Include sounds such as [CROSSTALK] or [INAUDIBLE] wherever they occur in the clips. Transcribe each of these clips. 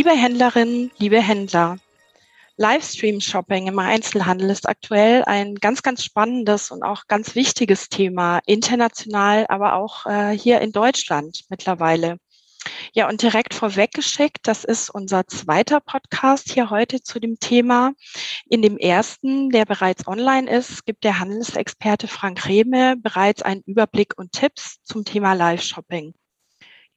Liebe Händlerinnen, liebe Händler, Livestream-Shopping im Einzelhandel ist aktuell ein ganz, ganz spannendes und auch ganz wichtiges Thema, international, aber auch äh, hier in Deutschland mittlerweile. Ja, und direkt vorweggeschickt, das ist unser zweiter Podcast hier heute zu dem Thema. In dem ersten, der bereits online ist, gibt der Handelsexperte Frank Rehme bereits einen Überblick und Tipps zum Thema Live-Shopping.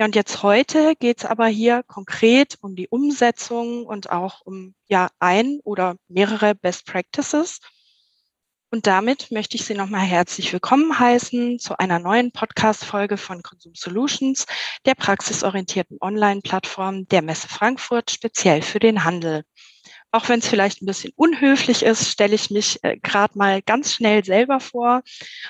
Ja, und jetzt heute geht es aber hier konkret um die Umsetzung und auch um ja ein oder mehrere Best Practices. Und damit möchte ich Sie nochmal herzlich willkommen heißen zu einer neuen Podcast-Folge von Consum Solutions, der praxisorientierten Online-Plattform der Messe Frankfurt, speziell für den Handel. Auch wenn es vielleicht ein bisschen unhöflich ist, stelle ich mich äh, gerade mal ganz schnell selber vor.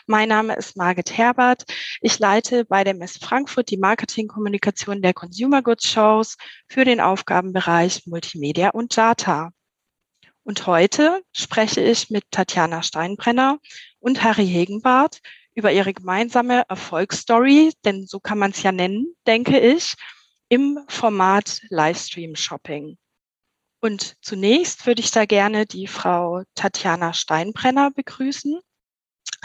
Mein Name ist Margit Herbert. Ich leite bei der Messe Frankfurt die Marketingkommunikation der Consumer Goods Shows für den Aufgabenbereich Multimedia und Data. Und heute spreche ich mit Tatjana Steinbrenner und Harry Hegenbart über ihre gemeinsame Erfolgsstory, denn so kann man es ja nennen, denke ich, im Format Livestream Shopping. Und zunächst würde ich da gerne die Frau Tatjana Steinbrenner begrüßen.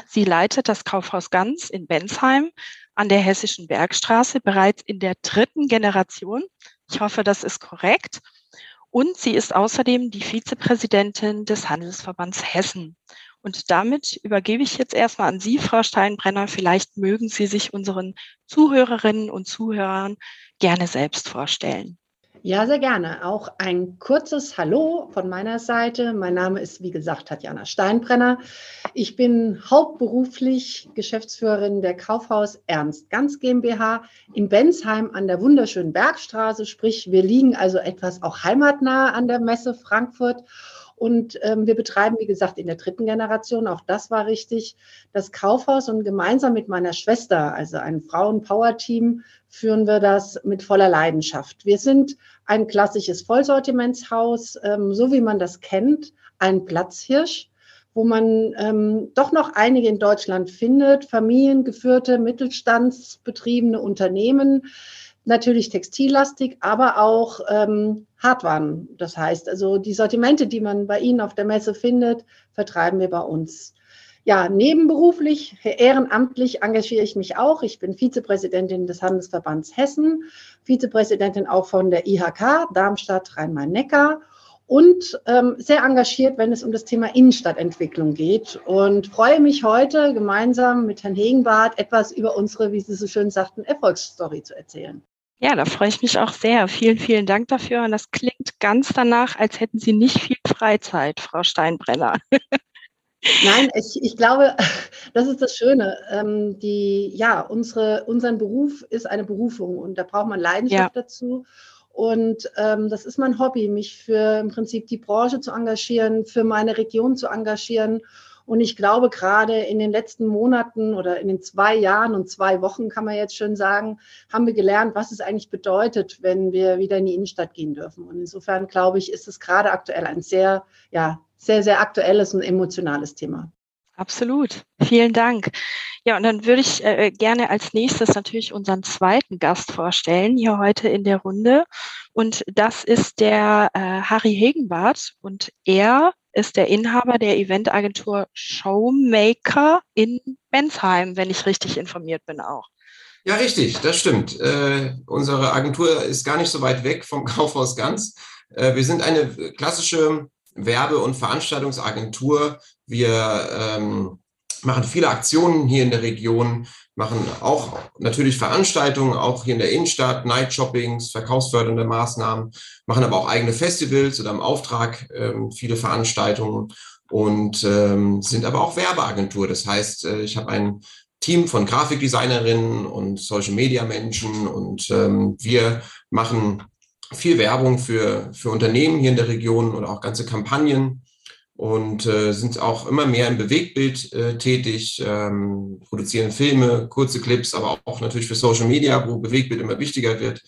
Sie leitet das Kaufhaus Ganz in Bensheim an der Hessischen Bergstraße bereits in der dritten Generation. Ich hoffe, das ist korrekt. Und sie ist außerdem die Vizepräsidentin des Handelsverbands Hessen. Und damit übergebe ich jetzt erstmal an Sie, Frau Steinbrenner. Vielleicht mögen Sie sich unseren Zuhörerinnen und Zuhörern gerne selbst vorstellen. Ja, sehr gerne. Auch ein kurzes Hallo von meiner Seite. Mein Name ist, wie gesagt, Tatjana Steinbrenner. Ich bin hauptberuflich Geschäftsführerin der Kaufhaus Ernst Ganz GmbH in Bensheim an der wunderschönen Bergstraße. Sprich, wir liegen also etwas auch heimatnah an der Messe Frankfurt. Und ähm, wir betreiben, wie gesagt, in der dritten Generation, auch das war richtig, das Kaufhaus und gemeinsam mit meiner Schwester, also einem Frauen-Power-Team, führen wir das mit voller Leidenschaft. Wir sind ein klassisches Vollsortimentshaus, ähm, so wie man das kennt, ein Platzhirsch, wo man ähm, doch noch einige in Deutschland findet, familiengeführte, mittelstandsbetriebene Unternehmen, natürlich textillastig, aber auch ähm, Hardwaren. Das heißt, also die Sortimente, die man bei Ihnen auf der Messe findet, vertreiben wir bei uns. Ja, nebenberuflich, ehrenamtlich engagiere ich mich auch. Ich bin Vizepräsidentin des Handelsverbands Hessen, Vizepräsidentin auch von der IHK Darmstadt Rhein-Main-Neckar und ähm, sehr engagiert, wenn es um das Thema Innenstadtentwicklung geht. Und freue mich heute gemeinsam mit Herrn Hegenbart etwas über unsere, wie Sie so schön sagten, Erfolgsstory zu erzählen. Ja, da freue ich mich auch sehr. Vielen, vielen Dank dafür. Und das klingt ganz danach, als hätten Sie nicht viel Freizeit, Frau Steinbrenner. [LAUGHS] Nein, ich, ich glaube, das ist das Schöne. Ähm, die, ja, unsere, unseren Beruf ist eine Berufung und da braucht man Leidenschaft ja. dazu. Und ähm, das ist mein Hobby, mich für im Prinzip die Branche zu engagieren, für meine Region zu engagieren. Und ich glaube, gerade in den letzten Monaten oder in den zwei Jahren und zwei Wochen, kann man jetzt schon sagen, haben wir gelernt, was es eigentlich bedeutet, wenn wir wieder in die Innenstadt gehen dürfen. Und insofern, glaube ich, ist es gerade aktuell ein sehr, ja, sehr, sehr aktuelles und emotionales Thema. Absolut. Vielen Dank. Ja, und dann würde ich äh, gerne als nächstes natürlich unseren zweiten Gast vorstellen, hier heute in der Runde. Und das ist der äh, Harry Hegenbart. Und er ist der Inhaber der Eventagentur Showmaker in Bensheim, wenn ich richtig informiert bin auch. Ja, richtig, das stimmt. Äh, unsere Agentur ist gar nicht so weit weg vom [LAUGHS] Kaufhaus Ganz. Äh, wir sind eine klassische Werbe- und Veranstaltungsagentur. Wir ähm, machen viele Aktionen hier in der Region, machen auch natürlich Veranstaltungen, auch hier in der Innenstadt, Night Shoppings, verkaufsfördernde Maßnahmen, machen aber auch eigene Festivals oder im Auftrag ähm, viele Veranstaltungen und ähm, sind aber auch Werbeagentur. Das heißt, äh, ich habe ein Team von Grafikdesignerinnen und Social Media Menschen und ähm, wir machen viel Werbung für, für Unternehmen hier in der Region und auch ganze Kampagnen und äh, sind auch immer mehr im Bewegtbild äh, tätig, ähm, produzieren Filme, kurze Clips, aber auch natürlich für Social Media, wo Bewegtbild immer wichtiger wird.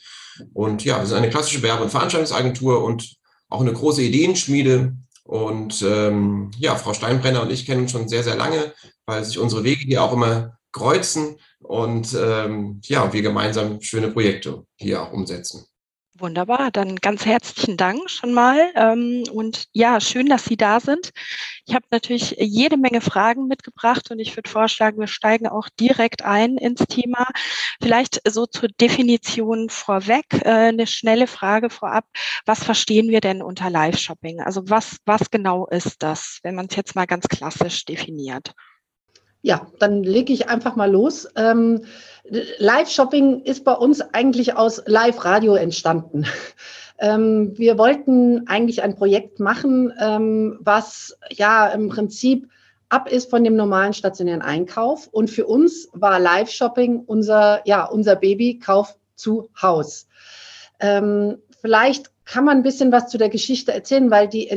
Und ja, wir sind eine klassische Werbe- und Veranstaltungsagentur und auch eine große Ideenschmiede. Und ähm, ja, Frau Steinbrenner und ich kennen uns schon sehr, sehr lange, weil sich unsere Wege hier auch immer kreuzen und ähm, ja, wir gemeinsam schöne Projekte hier auch umsetzen. Wunderbar, dann ganz herzlichen Dank schon mal. Ähm, und ja, schön, dass Sie da sind. Ich habe natürlich jede Menge Fragen mitgebracht und ich würde vorschlagen, wir steigen auch direkt ein ins Thema. Vielleicht so zur Definition vorweg, äh, eine schnelle Frage vorab. Was verstehen wir denn unter Live-Shopping? Also was, was genau ist das, wenn man es jetzt mal ganz klassisch definiert? Ja, dann lege ich einfach mal los. Ähm, Live-Shopping ist bei uns eigentlich aus Live-Radio entstanden. [LAUGHS] Ähm, wir wollten eigentlich ein Projekt machen, ähm, was ja im Prinzip ab ist von dem normalen stationären Einkauf. Und für uns war Live-Shopping unser, ja, unser Baby-Kauf zu Haus. Ähm, vielleicht kann man ein bisschen was zu der Geschichte erzählen, weil die,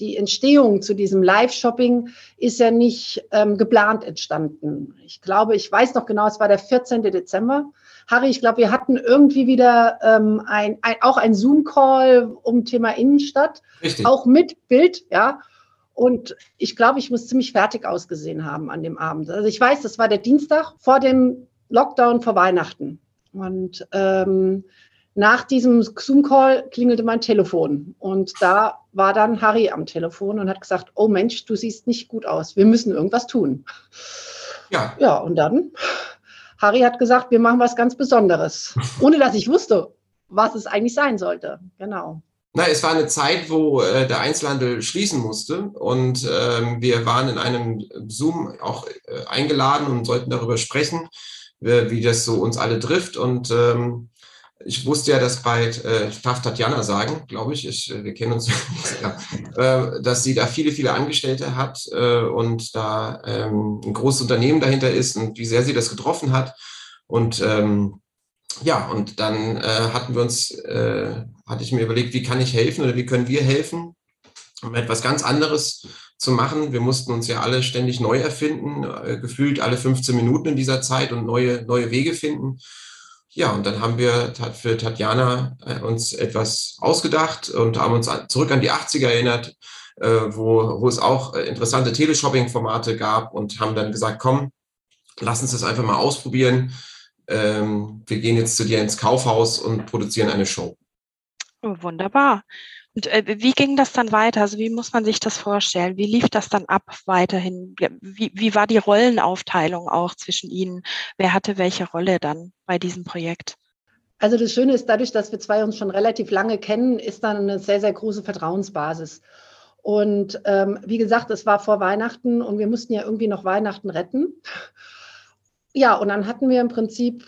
die Entstehung zu diesem Live-Shopping ist ja nicht ähm, geplant entstanden. Ich glaube, ich weiß noch genau, es war der 14. Dezember. Harry, ich glaube, wir hatten irgendwie wieder ähm, ein, ein, auch ein Zoom-Call um Thema Innenstadt, Richtig. auch mit Bild, ja. Und ich glaube, ich muss ziemlich fertig ausgesehen haben an dem Abend. Also ich weiß, das war der Dienstag vor dem Lockdown vor Weihnachten. Und ähm, nach diesem Zoom-Call klingelte mein Telefon und da war dann Harry am Telefon und hat gesagt, oh Mensch, du siehst nicht gut aus, wir müssen irgendwas tun. Ja. Ja, und dann, Harry hat gesagt, wir machen was ganz Besonderes, [LAUGHS] ohne dass ich wusste, was es eigentlich sein sollte. Genau. Na, es war eine Zeit, wo äh, der Einzelhandel schließen musste und ähm, wir waren in einem Zoom auch äh, eingeladen und sollten darüber sprechen, wie, wie das so uns alle trifft und ähm, ich wusste ja, dass bald, äh, ich darf Tatjana sagen, glaube ich, ich, äh, wir kennen uns, [LAUGHS] ja, äh, dass sie da viele, viele Angestellte hat äh, und da ähm, ein großes Unternehmen dahinter ist und wie sehr sie das getroffen hat. Und ähm, ja, und dann äh, hatten wir uns, äh, hatte ich mir überlegt, wie kann ich helfen oder wie können wir helfen, um etwas ganz anderes zu machen. Wir mussten uns ja alle ständig neu erfinden, äh, gefühlt alle 15 Minuten in dieser Zeit und neue, neue Wege finden. Ja, und dann haben wir für Tatjana äh, uns etwas ausgedacht und haben uns zurück an die 80er erinnert, äh, wo, wo es auch äh, interessante Teleshopping-Formate gab und haben dann gesagt, komm, lass uns das einfach mal ausprobieren. Ähm, wir gehen jetzt zu dir ins Kaufhaus und produzieren eine Show. Oh, wunderbar. Und äh, wie ging das dann weiter? Also wie muss man sich das vorstellen? Wie lief das dann ab weiterhin? Wie, wie war die Rollenaufteilung auch zwischen Ihnen? Wer hatte welche Rolle dann bei diesem Projekt? Also das Schöne ist, dadurch, dass wir zwei uns schon relativ lange kennen, ist dann eine sehr, sehr große Vertrauensbasis. Und ähm, wie gesagt, es war vor Weihnachten und wir mussten ja irgendwie noch Weihnachten retten. Ja, und dann hatten wir im Prinzip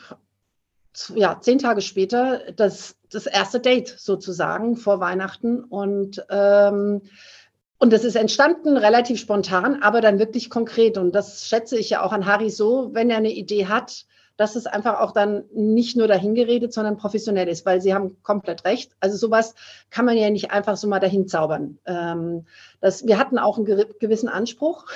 ja, zehn Tage später das, das erste Date sozusagen vor Weihnachten. Und, ähm, und das ist entstanden relativ spontan, aber dann wirklich konkret. Und das schätze ich ja auch an Harry so, wenn er eine Idee hat, dass es einfach auch dann nicht nur dahingeredet, sondern professionell ist, weil Sie haben komplett recht. Also sowas kann man ja nicht einfach so mal dahin zaubern. Ähm, das, wir hatten auch einen gewissen Anspruch,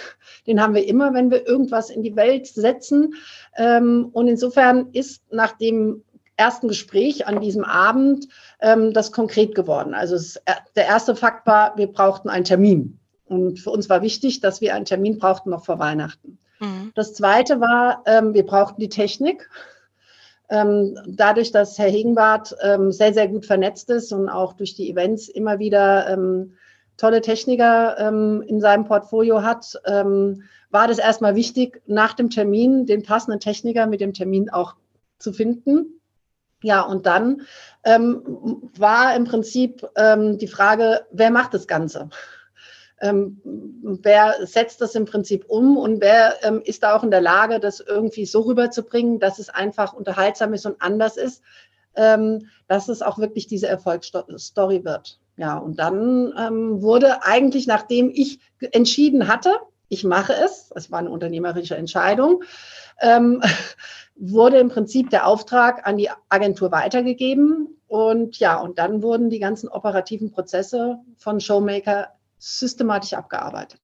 den haben wir immer, wenn wir irgendwas in die Welt setzen. Ähm, und insofern ist nach dem ersten Gespräch an diesem Abend ähm, das konkret geworden. Also es, äh, der erste Fakt war, wir brauchten einen Termin. Und für uns war wichtig, dass wir einen Termin brauchten noch vor Weihnachten. Mhm. Das Zweite war, ähm, wir brauchten die Technik. Ähm, dadurch, dass Herr Hegenbart ähm, sehr, sehr gut vernetzt ist und auch durch die Events immer wieder ähm, tolle Techniker ähm, in seinem Portfolio hat, ähm, war das erstmal wichtig, nach dem Termin den passenden Techniker mit dem Termin auch zu finden. Ja, und dann war im Prinzip die Frage, wer macht das Ganze? Ähm, wer setzt das im Prinzip um und wer ähm, ist da auch in der Lage, das irgendwie so rüberzubringen, dass es einfach unterhaltsam ist und anders ist, ähm, dass es auch wirklich diese Erfolgsstory wird. Ja, und dann ähm, wurde eigentlich, nachdem ich entschieden hatte, ich mache es, es war eine unternehmerische Entscheidung, ähm, [LAUGHS] wurde im Prinzip der Auftrag an die Agentur weitergegeben. Und ja, und dann wurden die ganzen operativen Prozesse von Showmaker systematisch abgearbeitet.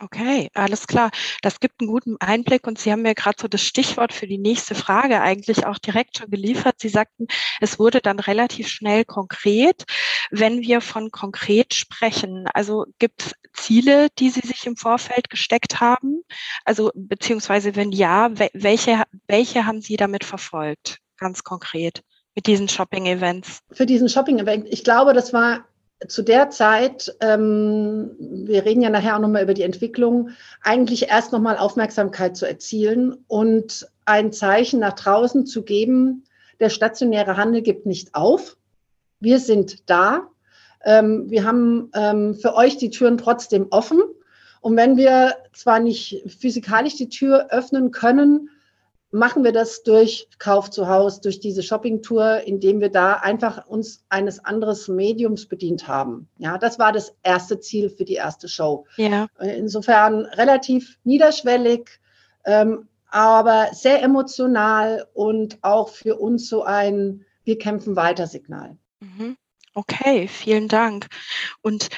Okay, alles klar. Das gibt einen guten Einblick und Sie haben mir gerade so das Stichwort für die nächste Frage eigentlich auch direkt schon geliefert. Sie sagten, es wurde dann relativ schnell konkret. Wenn wir von konkret sprechen, also gibt es Ziele, die Sie sich im Vorfeld gesteckt haben? Also beziehungsweise wenn ja, welche, welche haben Sie damit verfolgt, ganz konkret? mit diesen Shopping-Events? Für diesen Shopping-Event, ich glaube, das war zu der Zeit, ähm, wir reden ja nachher auch nochmal über die Entwicklung, eigentlich erst nochmal Aufmerksamkeit zu erzielen und ein Zeichen nach draußen zu geben, der stationäre Handel gibt nicht auf. Wir sind da. Ähm, wir haben ähm, für euch die Türen trotzdem offen. Und wenn wir zwar nicht physikalisch die Tür öffnen können, machen wir das durch Kauf zu Haus, durch diese Shoppingtour, indem wir da einfach uns eines anderes Mediums bedient haben. Ja, das war das erste Ziel für die erste Show. Ja. Insofern relativ niederschwellig, ähm, aber sehr emotional und auch für uns so ein Wir kämpfen weiter Signal. Mhm. Okay, vielen Dank. Und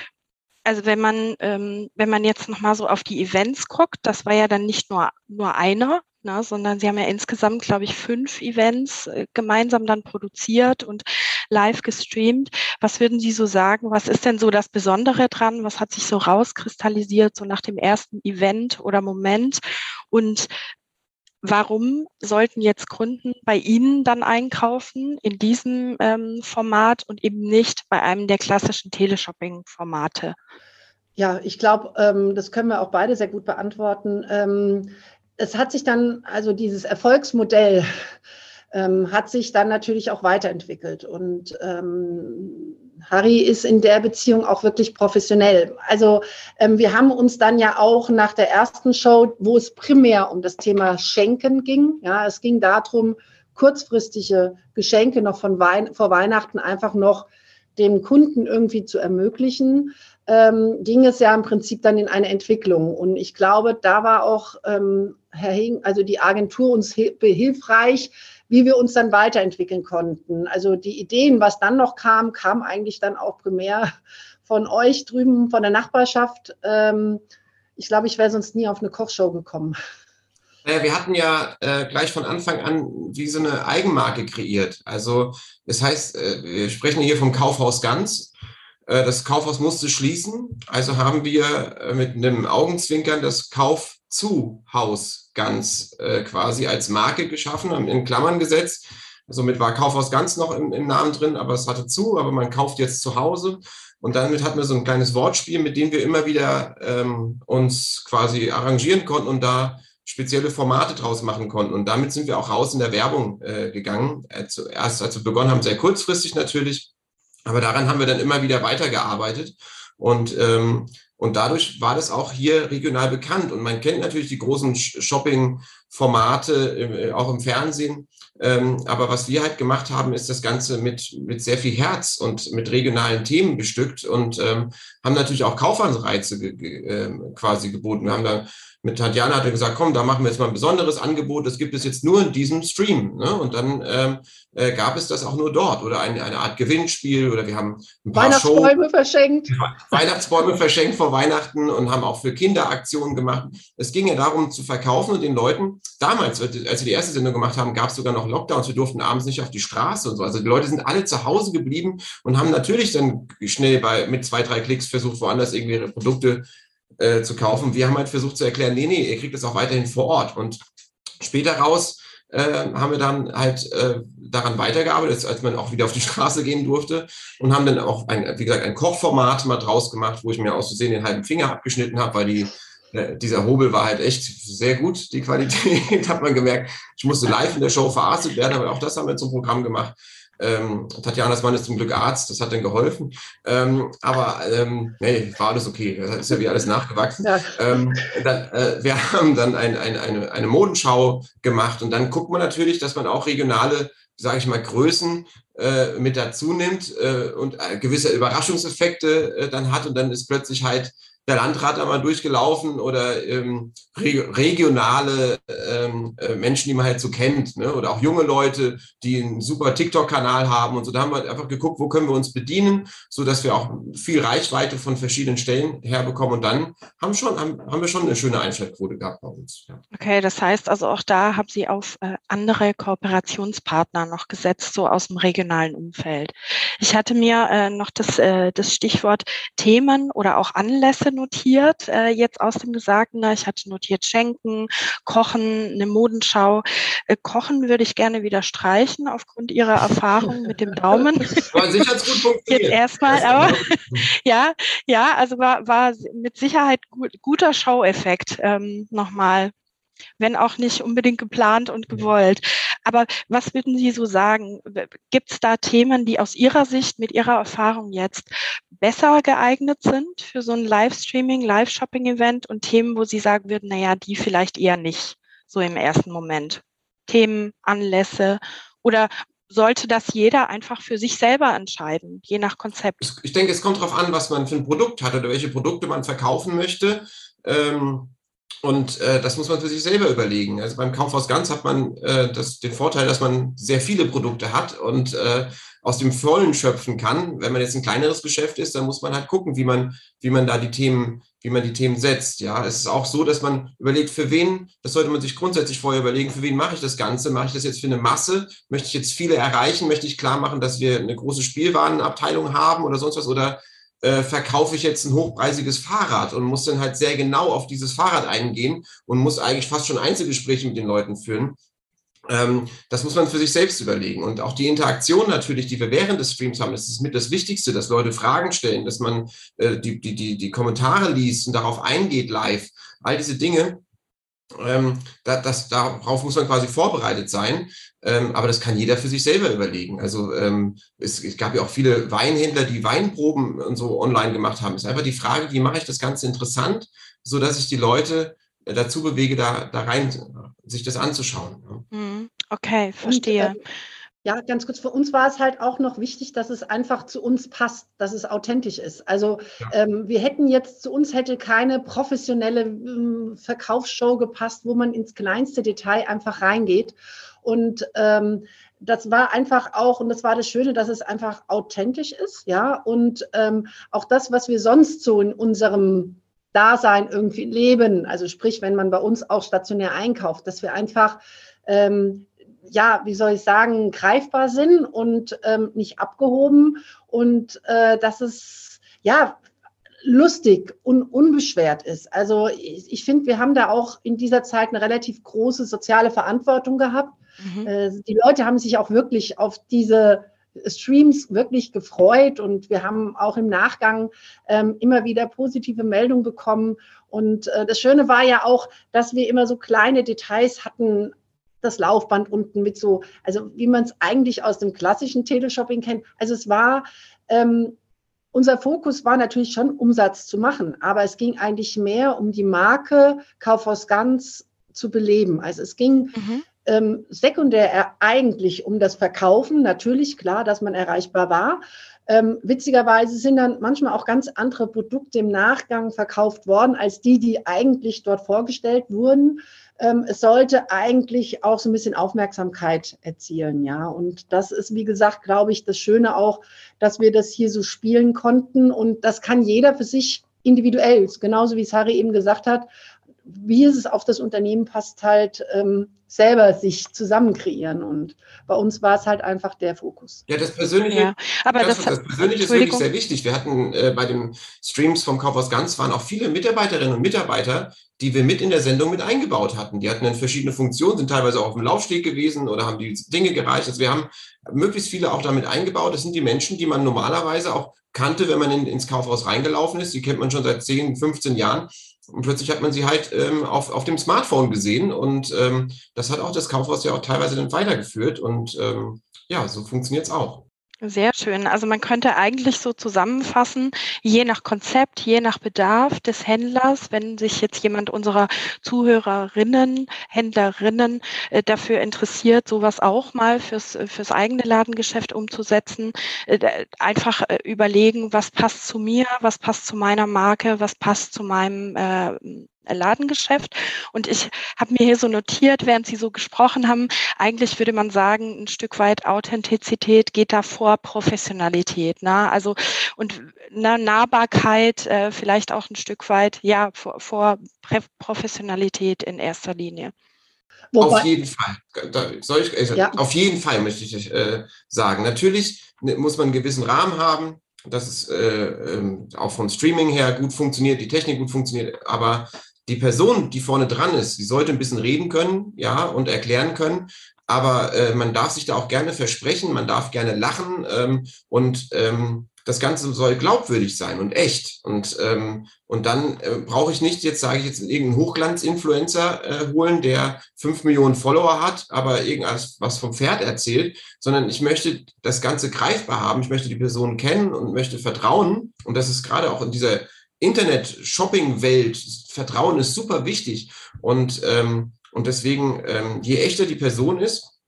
also wenn man, ähm, wenn man jetzt nochmal so auf die Events guckt, das war ja dann nicht nur, nur einer, ne, sondern sie haben ja insgesamt, glaube ich, fünf Events äh, gemeinsam dann produziert und live gestreamt. Was würden Sie so sagen? Was ist denn so das Besondere dran? Was hat sich so rauskristallisiert, so nach dem ersten Event oder Moment? Und warum sollten jetzt Kunden bei Ihnen dann einkaufen in diesem ähm, Format und eben nicht bei einem der klassischen Teleshopping-Formate? Ja, ich glaube, ähm, das können wir auch beide sehr gut beantworten. Ähm, es hat sich dann, also dieses Erfolgsmodell ähm, hat sich dann natürlich auch weiterentwickelt. Und ähm, Harry ist in der Beziehung auch wirklich professionell. Also ähm, wir haben uns dann ja auch nach der ersten Show, wo es primär um das Thema Schenken ging, ja, es ging darum, kurzfristige Geschenke noch von Wein vor Weihnachten einfach noch dem Kunden irgendwie zu ermöglichen, ähm, ging es ja im Prinzip dann in eine Entwicklung. Und ich glaube, da war auch ähm, Herr Hing, also die Agentur uns hilfreich, wie wir uns dann weiterentwickeln konnten. Also die Ideen, was dann noch kam, kam eigentlich dann auch primär von euch drüben, von der Nachbarschaft. Ähm, ich glaube, ich wäre sonst nie auf eine Kochshow gekommen. Naja, wir hatten ja äh, gleich von Anfang an wie so eine Eigenmarke kreiert. Also das heißt, äh, wir sprechen hier vom Kaufhaus Ganz. Äh, das Kaufhaus musste schließen. Also haben wir äh, mit einem Augenzwinkern das Kauf zu Haus ganz äh, quasi als Marke geschaffen, in Klammern gesetzt. Somit war Kaufhaus ganz noch im, im, Namen drin, aber es hatte zu, aber man kauft jetzt zu Hause. Und damit hatten wir so ein kleines Wortspiel, mit dem wir immer wieder ähm, uns quasi arrangieren konnten und da spezielle Formate draus machen konnten. Und damit sind wir auch raus in der Werbung äh, gegangen. Äh, zuerst, als wir begonnen haben, sehr kurzfristig natürlich, aber daran haben wir dann immer wieder weitergearbeitet. Und ähm, und dadurch war das auch hier regional bekannt. Und man kennt natürlich die großen Shopping-Formate, äh, auch im Fernsehen. Ähm, aber was wir halt gemacht haben, ist das Ganze mit, mit sehr viel Herz und mit regionalen Themen bestückt und ähm, haben natürlich auch Kaufanreize ge, ge, äh, quasi geboten. Wir haben da mit Tatjana hat er gesagt, komm, da machen wir jetzt mal ein besonderes Angebot. Das gibt es jetzt nur in diesem Stream. Ne? Und dann ähm, äh, gab es das auch nur dort oder eine, eine Art Gewinnspiel oder wir haben ein paar Weihnachtsbäume Show, verschenkt. Weihnachtsbäume verschenkt vor Weihnachten und haben auch für Kinder Aktionen gemacht. Es ging ja darum zu verkaufen und den Leuten, damals, als wir die erste Sendung gemacht haben, gab es sogar noch Lockdowns. Wir durften abends nicht auf die Straße und so. Also die Leute sind alle zu Hause geblieben und haben natürlich dann schnell bei, mit zwei, drei Klicks versucht, woanders irgendwie ihre Produkte äh, zu kaufen. Wir haben halt versucht zu erklären, nee, nee, ihr kriegt es auch weiterhin vor Ort. Und später raus äh, haben wir dann halt äh, daran weitergearbeitet, als man auch wieder auf die Straße gehen durfte und haben dann auch, ein, wie gesagt, ein Kochformat mal draus gemacht, wo ich mir aus Versehen den halben Finger abgeschnitten habe, weil die, äh, dieser Hobel war halt echt sehr gut, die Qualität, [LAUGHS] hat man gemerkt. Ich musste live in der Show verarztet werden, aber auch das haben wir zum Programm gemacht. Ähm, Tatjanas Mann ist zum Glück Arzt, das hat dann geholfen. Ähm, aber ähm, nee, war alles okay. Das ist ja wie alles nachgewachsen. Ja. Ähm, dann, äh, wir [LAUGHS] haben dann ein, ein, eine, eine Modenschau gemacht und dann guckt man natürlich, dass man auch regionale, sage ich mal, Größen äh, mit dazu nimmt äh, und äh, gewisse Überraschungseffekte äh, dann hat und dann ist plötzlich halt der Landrat einmal durchgelaufen oder ähm, regionale ähm, äh, Menschen, die man halt so kennt, ne? oder auch junge Leute, die einen super TikTok-Kanal haben und so. Da haben wir einfach geguckt, wo können wir uns bedienen, so dass wir auch viel Reichweite von verschiedenen Stellen herbekommen. Und dann haben, schon, haben, haben wir schon eine schöne Einschaltquote gehabt bei uns. Ja. Okay, das heißt also auch da haben Sie auf äh, andere Kooperationspartner noch gesetzt, so aus dem regionalen Umfeld. Ich hatte mir äh, noch das, äh, das Stichwort Themen oder auch Anlässe notiert, äh, jetzt aus dem Gesagten. Ich hatte notiert Schenken, Kochen, eine Modenschau. Äh, Kochen würde ich gerne wieder streichen aufgrund Ihrer Erfahrung mit dem Daumen. [LAUGHS] War sicher [LAUGHS] gut funktioniert. Jetzt erstmal, aber ja, ja, also war, war mit Sicherheit gut, guter Show-Effekt ähm, nochmal wenn auch nicht unbedingt geplant und gewollt. Aber was würden Sie so sagen? Gibt es da Themen, die aus Ihrer Sicht mit Ihrer Erfahrung jetzt besser geeignet sind für so ein Livestreaming, Live-Shopping-Event und Themen, wo Sie sagen würden, naja, die vielleicht eher nicht so im ersten Moment? Themen, Anlässe oder sollte das jeder einfach für sich selber entscheiden, je nach Konzept? Ich denke, es kommt darauf an, was man für ein Produkt hat oder welche Produkte man verkaufen möchte. Ähm und äh, das muss man für sich selber überlegen. Also beim Kaufhaus Ganz hat man äh, das, den Vorteil, dass man sehr viele Produkte hat und äh, aus dem Vollen schöpfen kann. Wenn man jetzt ein kleineres Geschäft ist, dann muss man halt gucken, wie man, wie man da die Themen, wie man die Themen setzt. Ja, es ist auch so, dass man überlegt, für wen, das sollte man sich grundsätzlich vorher überlegen, für wen mache ich das Ganze? Mache ich das jetzt für eine Masse? Möchte ich jetzt viele erreichen? Möchte ich klar machen, dass wir eine große Spielwarenabteilung haben oder sonst was? Oder äh, verkaufe ich jetzt ein hochpreisiges Fahrrad und muss dann halt sehr genau auf dieses Fahrrad eingehen und muss eigentlich fast schon Einzelgespräche mit den Leuten führen. Ähm, das muss man für sich selbst überlegen. Und auch die Interaktion natürlich, die wir während des Streams haben, das ist mit das Wichtigste, dass Leute Fragen stellen, dass man äh, die, die, die, die Kommentare liest und darauf eingeht live. All diese Dinge, ähm, da, das, darauf muss man quasi vorbereitet sein. Ähm, aber das kann jeder für sich selber überlegen. Also ähm, es, es, gab ja auch viele Weinhändler, die Weinproben und so online gemacht haben. Es ist einfach die Frage, wie mache ich das Ganze interessant, so dass ich die Leute äh, dazu bewege, da, da rein sich das anzuschauen. Mhm. Okay, verstehe. Und, äh, ja, ganz kurz, für uns war es halt auch noch wichtig, dass es einfach zu uns passt, dass es authentisch ist. Also ja. ähm, wir hätten jetzt, zu uns hätte keine professionelle ähm, Verkaufsshow gepasst, wo man ins kleinste Detail einfach reingeht. Und ähm, das war einfach auch, und das war das Schöne, dass es einfach authentisch ist, ja. Und ähm, auch das, was wir sonst so in unserem Dasein irgendwie leben, also sprich, wenn man bei uns auch stationär einkauft, dass wir einfach ähm, ja, wie soll ich sagen, greifbar sind und ähm, nicht abgehoben und äh, dass es ja lustig und unbeschwert ist. Also ich, ich finde, wir haben da auch in dieser Zeit eine relativ große soziale Verantwortung gehabt. Mhm. Äh, die Leute haben sich auch wirklich auf diese Streams wirklich gefreut und wir haben auch im Nachgang ähm, immer wieder positive Meldungen bekommen. Und äh, das Schöne war ja auch, dass wir immer so kleine Details hatten, das Laufband unten mit so, also wie man es eigentlich aus dem klassischen Teleshopping kennt. Also es war, ähm, unser Fokus war natürlich schon Umsatz zu machen, aber es ging eigentlich mehr um die Marke Kaufhaus Ganz zu beleben. Also es ging mhm. ähm, sekundär eigentlich um das Verkaufen. Natürlich klar, dass man erreichbar war. Ähm, witzigerweise sind dann manchmal auch ganz andere Produkte im Nachgang verkauft worden, als die, die eigentlich dort vorgestellt wurden ähm, es sollte eigentlich auch so ein bisschen Aufmerksamkeit erzielen, ja. Und das ist, wie gesagt, glaube ich, das Schöne auch, dass wir das hier so spielen konnten. Und das kann jeder für sich individuell, genauso wie es Harry eben gesagt hat, wie es auf das Unternehmen passt, halt ähm, selber sich zusammen kreieren. Und bei uns war es halt einfach der Fokus. Ja, das Persönliche, ja, aber das, das, Persönliche ist wirklich sehr wichtig. Wir hatten äh, bei den Streams vom Kaufhaus Ganz waren auch viele Mitarbeiterinnen und Mitarbeiter, die wir mit in der Sendung mit eingebaut hatten. Die hatten dann verschiedene Funktionen, sind teilweise auch auf dem Laufsteg gewesen oder haben die Dinge gereicht. Also wir haben möglichst viele auch damit eingebaut. Das sind die Menschen, die man normalerweise auch kannte, wenn man in, ins Kaufhaus reingelaufen ist. Die kennt man schon seit 10, 15 Jahren. Und plötzlich hat man sie halt ähm, auf, auf dem Smartphone gesehen. Und ähm, das hat auch das Kaufhaus ja auch teilweise dann weitergeführt. Und ähm, ja, so funktioniert es auch. Sehr schön. Also man könnte eigentlich so zusammenfassen, je nach Konzept, je nach Bedarf des Händlers, wenn sich jetzt jemand unserer Zuhörerinnen, Händlerinnen äh, dafür interessiert, sowas auch mal fürs, fürs eigene Ladengeschäft umzusetzen, äh, einfach äh, überlegen, was passt zu mir, was passt zu meiner Marke, was passt zu meinem äh, Ladengeschäft. Und ich habe mir hier so notiert, während Sie so gesprochen haben, eigentlich würde man sagen, ein Stück weit Authentizität geht da vor Professionalität. Ne? Also und eine Nahbarkeit äh, vielleicht auch ein Stück weit, ja, vor, vor Professionalität in erster Linie. Wobei, auf jeden Fall. Da, soll ich, also, ja. Auf jeden Fall möchte ich äh, sagen. Natürlich ne, muss man einen gewissen Rahmen haben dass es äh, ähm, auch vom Streaming her gut funktioniert, die Technik gut funktioniert, aber die Person, die vorne dran ist, die sollte ein bisschen reden können, ja, und erklären können. Aber äh, man darf sich da auch gerne versprechen, man darf gerne lachen ähm, und ähm, das Ganze soll glaubwürdig sein und echt. Und, ähm, und dann äh, brauche ich nicht, jetzt sage ich jetzt, irgendeinen Hochglanz-Influencer äh, holen, der fünf Millionen Follower hat, aber irgendwas was vom Pferd erzählt, sondern ich möchte das Ganze greifbar haben. Ich möchte die Person kennen und möchte vertrauen. Und das ist gerade auch in dieser Internet-Shopping-Welt, Vertrauen ist super wichtig. Und, ähm, und deswegen, ähm, je echter die Person ist,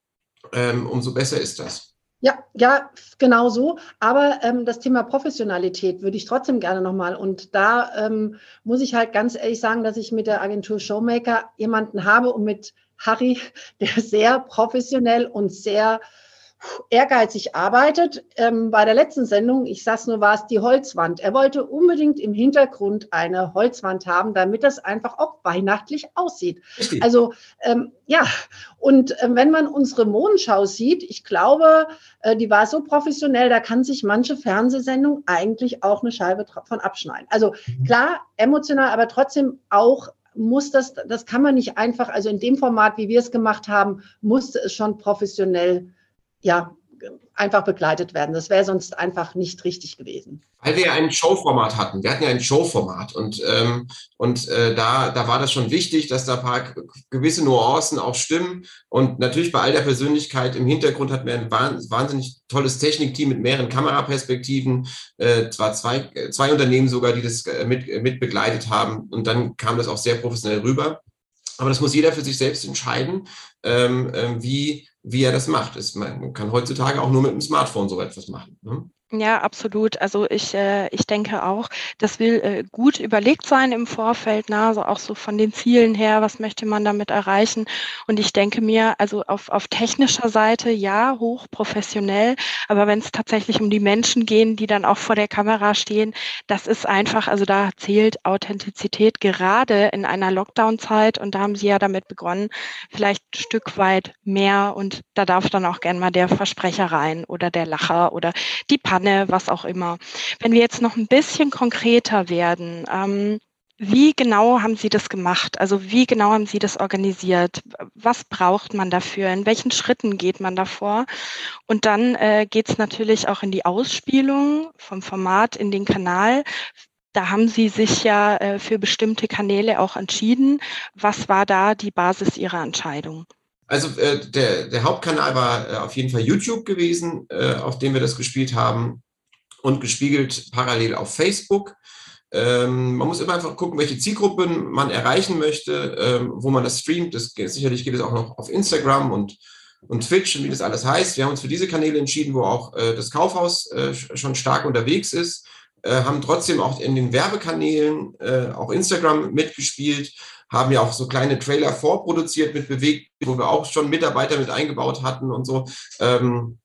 ähm, umso besser ist das. Ja, ja, genau so. Aber ähm, das Thema Professionalität würde ich trotzdem gerne nochmal. Und da ähm, muss ich halt ganz ehrlich sagen, dass ich mit der Agentur Showmaker jemanden habe und mit Harry, [LAUGHS] der sehr professionell und sehr ehrgeizig arbeitet. Ähm, bei der letzten Sendung, ich sag's nur, war es die Holzwand. Er wollte unbedingt im Hintergrund eine Holzwand haben, damit das einfach auch weihnachtlich aussieht. Richtig. Also ähm, ja, und äh, wenn man unsere Mondschau sieht, ich glaube, äh, die war so professionell, da kann sich manche Fernsehsendung eigentlich auch eine Scheibe von abschneiden. Also klar, emotional, aber trotzdem auch muss das, das kann man nicht einfach, also in dem Format, wie wir es gemacht haben, musste es schon professionell ja, einfach begleitet werden. Das wäre sonst einfach nicht richtig gewesen. Weil wir ja ein Showformat hatten. Wir hatten ja ein Showformat und, ähm, und äh, da, da war das schon wichtig, dass da ein paar gewisse Nuancen auch stimmen. Und natürlich bei all der Persönlichkeit im Hintergrund hatten wir ein wahnsinnig tolles Technikteam mit mehreren Kameraperspektiven. Äh, zwar zwei, zwei Unternehmen sogar, die das äh, mit, mit begleitet haben. Und dann kam das auch sehr professionell rüber. Aber das muss jeder für sich selbst entscheiden, ähm, äh, wie, wie er das macht. Es, man kann heutzutage auch nur mit dem Smartphone so etwas machen. Ne? Ja, absolut. Also ich, äh, ich denke auch, das will äh, gut überlegt sein im Vorfeld, na, also auch so von den Zielen her, was möchte man damit erreichen. Und ich denke mir, also auf, auf technischer Seite ja, hochprofessionell, aber wenn es tatsächlich um die Menschen gehen, die dann auch vor der Kamera stehen, das ist einfach, also da zählt Authentizität gerade in einer Lockdown-Zeit und da haben Sie ja damit begonnen, vielleicht ein Stück weit mehr und da darf dann auch gern mal der Versprecher rein oder der Lacher oder die Panne, was auch immer. Wenn wir jetzt noch ein bisschen konkreter werden, ähm, wie genau haben Sie das gemacht? Also wie genau haben Sie das organisiert? Was braucht man dafür? In welchen Schritten geht man davor? Und dann äh, geht es natürlich auch in die Ausspielung vom Format in den Kanal. Da haben Sie sich ja äh, für bestimmte Kanäle auch entschieden. Was war da die Basis Ihrer Entscheidung? Also äh, der, der Hauptkanal war äh, auf jeden Fall YouTube gewesen, äh, auf dem wir das gespielt haben und gespiegelt parallel auf Facebook. Ähm, man muss immer einfach gucken, welche Zielgruppen man erreichen möchte, ähm, wo man das streamt. Das, sicherlich geht es auch noch auf Instagram und, und Twitch und wie das alles heißt. Wir haben uns für diese Kanäle entschieden, wo auch äh, das Kaufhaus äh, schon stark unterwegs ist, äh, haben trotzdem auch in den Werbekanälen, auch Instagram mitgespielt haben ja auch so kleine Trailer vorproduziert mit bewegt, wo wir auch schon Mitarbeiter mit eingebaut hatten und so. Ähm,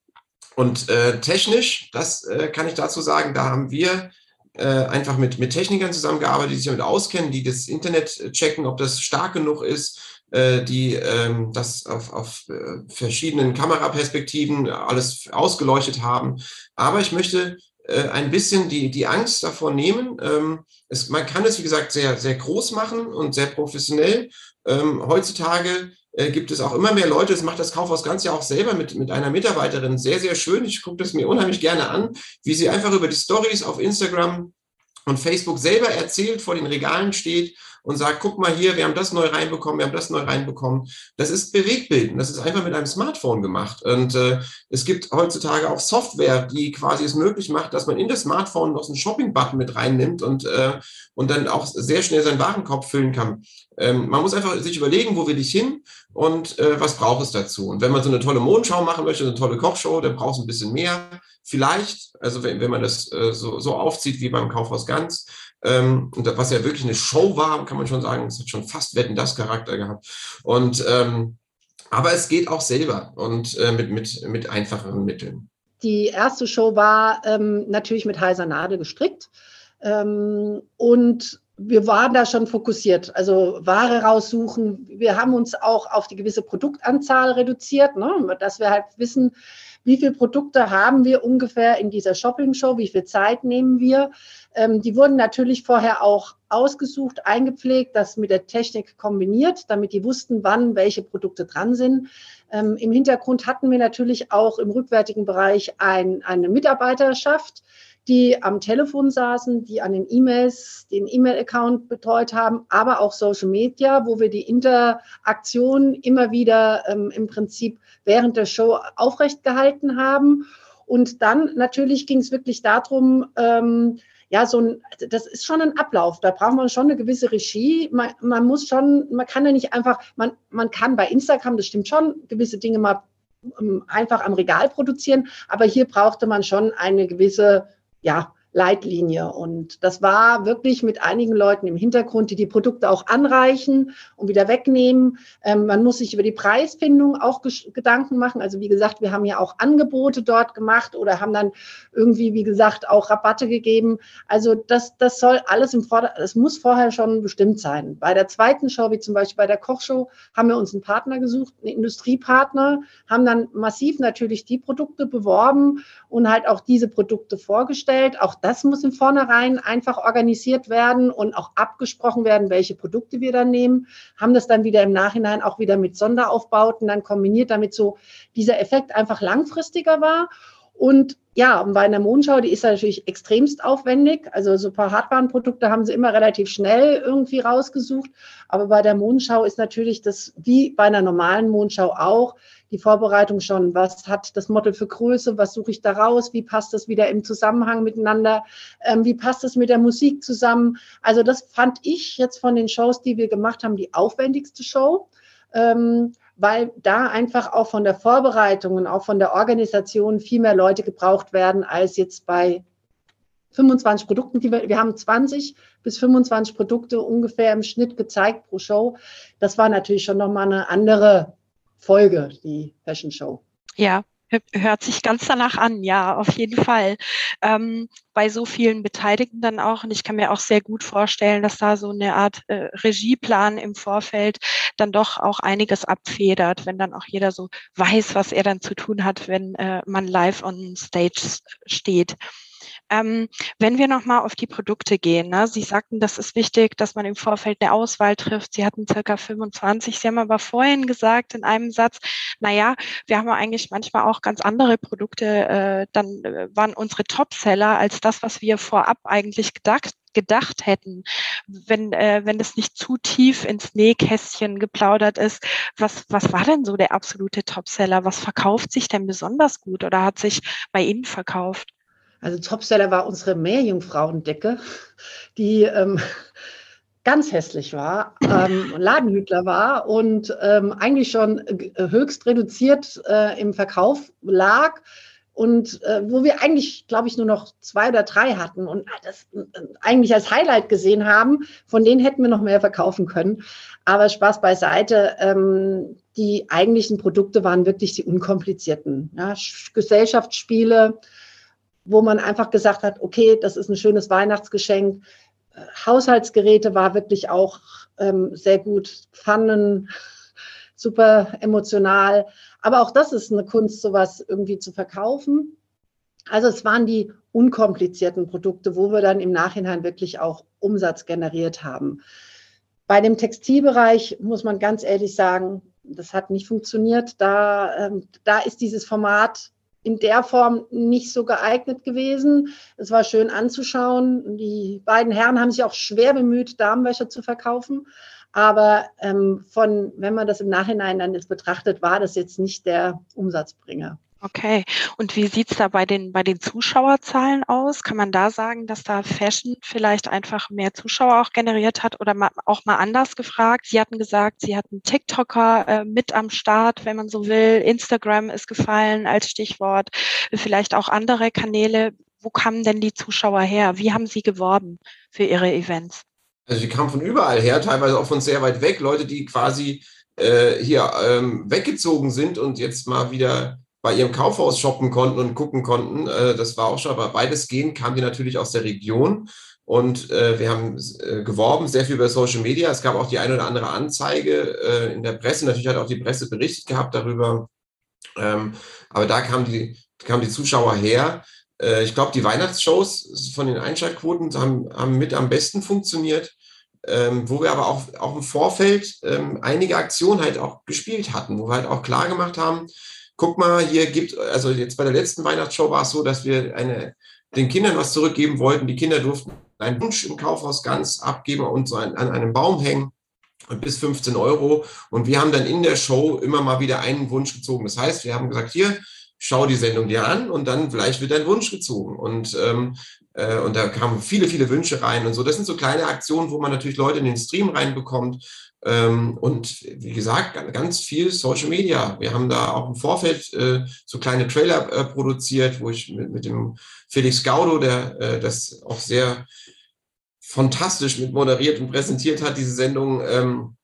und äh, technisch, das äh, kann ich dazu sagen, da haben wir äh, einfach mit, mit Technikern zusammengearbeitet, die sich damit auskennen, die das Internet checken, ob das stark genug ist, äh, die ähm, das auf, auf äh, verschiedenen Kameraperspektiven alles ausgeleuchtet haben. Aber ich möchte äh, ein bisschen die, die Angst davor nehmen. Ähm, es, man kann es, wie gesagt, sehr, sehr groß machen und sehr professionell. Ähm, heutzutage äh, gibt es auch immer mehr Leute, das macht das Kaufhaus ganz ja auch selber mit, mit einer Mitarbeiterin sehr, sehr schön. Ich gucke das mir unheimlich gerne an, wie sie einfach über die Stories auf Instagram und Facebook selber erzählt, vor den Regalen steht und sagt, guck mal hier, wir haben das neu reinbekommen, wir haben das neu reinbekommen. Das ist Bewegtbild das ist einfach mit einem Smartphone gemacht. Und äh, es gibt heutzutage auch Software, die quasi es möglich macht, dass man in das Smartphone noch so einen Shopping-Button mit reinnimmt und, äh, und dann auch sehr schnell seinen Warenkorb füllen kann. Ähm, man muss einfach sich überlegen, wo will ich hin und äh, was braucht es dazu. Und wenn man so eine tolle Mondschau machen möchte, eine tolle Kochshow, dann braucht es ein bisschen mehr. Vielleicht, also wenn, wenn man das äh, so, so aufzieht wie beim Kaufhaus Ganz, ähm, was ja wirklich eine Show war, kann man schon sagen, es hat schon fast Wetten das Charakter gehabt. Und ähm, aber es geht auch selber und äh, mit, mit, mit einfacheren Mitteln. Die erste Show war ähm, natürlich mit heiser Nadel gestrickt. Ähm, und wir waren da schon fokussiert. Also Ware raussuchen. Wir haben uns auch auf die gewisse Produktanzahl reduziert, ne? dass wir halt wissen, wie viele Produkte haben wir ungefähr in dieser Shopping-Show, wie viel Zeit nehmen wir. Ähm, die wurden natürlich vorher auch ausgesucht, eingepflegt, das mit der Technik kombiniert, damit die wussten, wann welche Produkte dran sind. Ähm, Im Hintergrund hatten wir natürlich auch im rückwärtigen Bereich ein, eine Mitarbeiterschaft, die am Telefon saßen, die an den E-Mails, den E-Mail-Account betreut haben, aber auch Social Media, wo wir die Interaktion immer wieder ähm, im Prinzip während der Show aufrecht gehalten haben. Und dann natürlich ging es wirklich darum, ähm, ja, so ein, das ist schon ein Ablauf. Da braucht man schon eine gewisse Regie. Man, man muss schon, man kann ja nicht einfach, man, man kann bei Instagram, das stimmt schon, gewisse Dinge mal ähm, einfach am Regal produzieren, aber hier brauchte man schon eine gewisse ja, Leitlinie. Und das war wirklich mit einigen Leuten im Hintergrund, die die Produkte auch anreichen und wieder wegnehmen. Ähm, man muss sich über die Preisfindung auch Gedanken machen. Also wie gesagt, wir haben ja auch Angebote dort gemacht oder haben dann irgendwie, wie gesagt, auch Rabatte gegeben. Also das, das soll alles im Vorder, das muss vorher schon bestimmt sein. Bei der zweiten Show, wie zum Beispiel bei der Kochshow, haben wir uns einen Partner gesucht, einen Industriepartner, haben dann massiv natürlich die Produkte beworben und halt auch diese Produkte vorgestellt. Auch das muss im Vornherein einfach organisiert werden und auch abgesprochen werden, welche Produkte wir dann nehmen. Haben das dann wieder im Nachhinein auch wieder mit Sonderaufbauten dann kombiniert, damit so dieser Effekt einfach langfristiger war. Und ja, bei einer Mondschau, die ist natürlich extremst aufwendig. Also so ein paar Hardwarenprodukte haben sie immer relativ schnell irgendwie rausgesucht. Aber bei der Mondschau ist natürlich das, wie bei einer normalen Mondschau auch, die Vorbereitung schon. Was hat das Model für Größe? Was suche ich da raus? Wie passt das wieder im Zusammenhang miteinander? Ähm, wie passt das mit der Musik zusammen? Also das fand ich jetzt von den Shows, die wir gemacht haben, die aufwendigste Show. Ähm, weil da einfach auch von der Vorbereitung und auch von der Organisation viel mehr Leute gebraucht werden als jetzt bei 25 Produkten, die wir, wir haben 20 bis 25 Produkte ungefähr im Schnitt gezeigt pro Show. Das war natürlich schon nochmal eine andere Folge, die Fashion Show. Ja, hört sich ganz danach an, ja, auf jeden Fall. Ähm, bei so vielen Beteiligten dann auch. Und ich kann mir auch sehr gut vorstellen, dass da so eine Art äh, Regieplan im Vorfeld dann doch auch einiges abfedert, wenn dann auch jeder so weiß, was er dann zu tun hat, wenn äh, man live on stage steht. Ähm, wenn wir nochmal auf die Produkte gehen, ne? Sie sagten, das ist wichtig, dass man im Vorfeld eine Auswahl trifft. Sie hatten circa 25. Sie haben aber vorhin gesagt in einem Satz, na ja, wir haben eigentlich manchmal auch ganz andere Produkte, äh, dann äh, waren unsere Topseller als das, was wir vorab eigentlich gedacht gedacht hätten, wenn, äh, wenn es nicht zu tief ins Nähkästchen geplaudert ist. Was, was war denn so der absolute Topseller? Was verkauft sich denn besonders gut oder hat sich bei Ihnen verkauft? Also Topseller war unsere Meerjungfrauendecke, die ähm, ganz hässlich war, ähm, [LAUGHS] Ladenhütler war und ähm, eigentlich schon äh, höchst reduziert äh, im Verkauf lag und äh, wo wir eigentlich, glaube ich, nur noch zwei oder drei hatten und das äh, eigentlich als Highlight gesehen haben, von denen hätten wir noch mehr verkaufen können. Aber Spaß beiseite, ähm, die eigentlichen Produkte waren wirklich die unkomplizierten. Ja, Gesellschaftsspiele, wo man einfach gesagt hat, okay, das ist ein schönes Weihnachtsgeschenk. Haushaltsgeräte war wirklich auch ähm, sehr gut. Pfannen, [LAUGHS] super emotional. Aber auch das ist eine Kunst, sowas irgendwie zu verkaufen. Also es waren die unkomplizierten Produkte, wo wir dann im Nachhinein wirklich auch Umsatz generiert haben. Bei dem Textilbereich muss man ganz ehrlich sagen, das hat nicht funktioniert. Da, ähm, da ist dieses Format in der Form nicht so geeignet gewesen. Es war schön anzuschauen. Die beiden Herren haben sich auch schwer bemüht, Damenwäsche zu verkaufen. Aber ähm, von, wenn man das im Nachhinein dann jetzt betrachtet, war das jetzt nicht der Umsatzbringer. Okay. Und wie sieht's da bei den, bei den Zuschauerzahlen aus? Kann man da sagen, dass da Fashion vielleicht einfach mehr Zuschauer auch generiert hat oder mal, auch mal anders gefragt? Sie hatten gesagt, Sie hatten TikToker äh, mit am Start, wenn man so will. Instagram ist gefallen als Stichwort. Vielleicht auch andere Kanäle. Wo kamen denn die Zuschauer her? Wie haben Sie geworben für Ihre Events? Also die kamen von überall her, teilweise auch von sehr weit weg. Leute, die quasi äh, hier ähm, weggezogen sind und jetzt mal wieder bei ihrem Kaufhaus shoppen konnten und gucken konnten. Äh, das war auch schon, aber beides gehen kam die natürlich aus der Region. Und äh, wir haben äh, geworben, sehr viel über Social Media. Es gab auch die eine oder andere Anzeige äh, in der Presse. Natürlich hat auch die Presse berichtet gehabt darüber. Ähm, aber da kamen die, kamen die Zuschauer her. Äh, ich glaube, die Weihnachtsshows von den Einschaltquoten haben, haben mit am besten funktioniert. Ähm, wo wir aber auch, auch im Vorfeld ähm, einige Aktionen halt auch gespielt hatten, wo wir halt auch klar gemacht haben, guck mal, hier gibt, also jetzt bei der letzten Weihnachtsshow war es so, dass wir eine, den Kindern was zurückgeben wollten. Die Kinder durften einen Wunsch im Kaufhaus ganz abgeben und so an, an einem Baum hängen bis 15 Euro. Und wir haben dann in der Show immer mal wieder einen Wunsch gezogen. Das heißt, wir haben gesagt, hier, schau die Sendung dir an und dann vielleicht wird dein Wunsch gezogen. Und, ähm, äh, und da kamen viele, viele Wünsche rein und so. Das sind so kleine Aktionen, wo man natürlich Leute in den Stream reinbekommt. Ähm, und wie gesagt, ganz viel Social Media. Wir haben da auch im Vorfeld äh, so kleine Trailer äh, produziert, wo ich mit, mit dem Felix Gaudo, der äh, das auch sehr fantastisch mit moderiert und präsentiert hat, diese Sendung, ähm,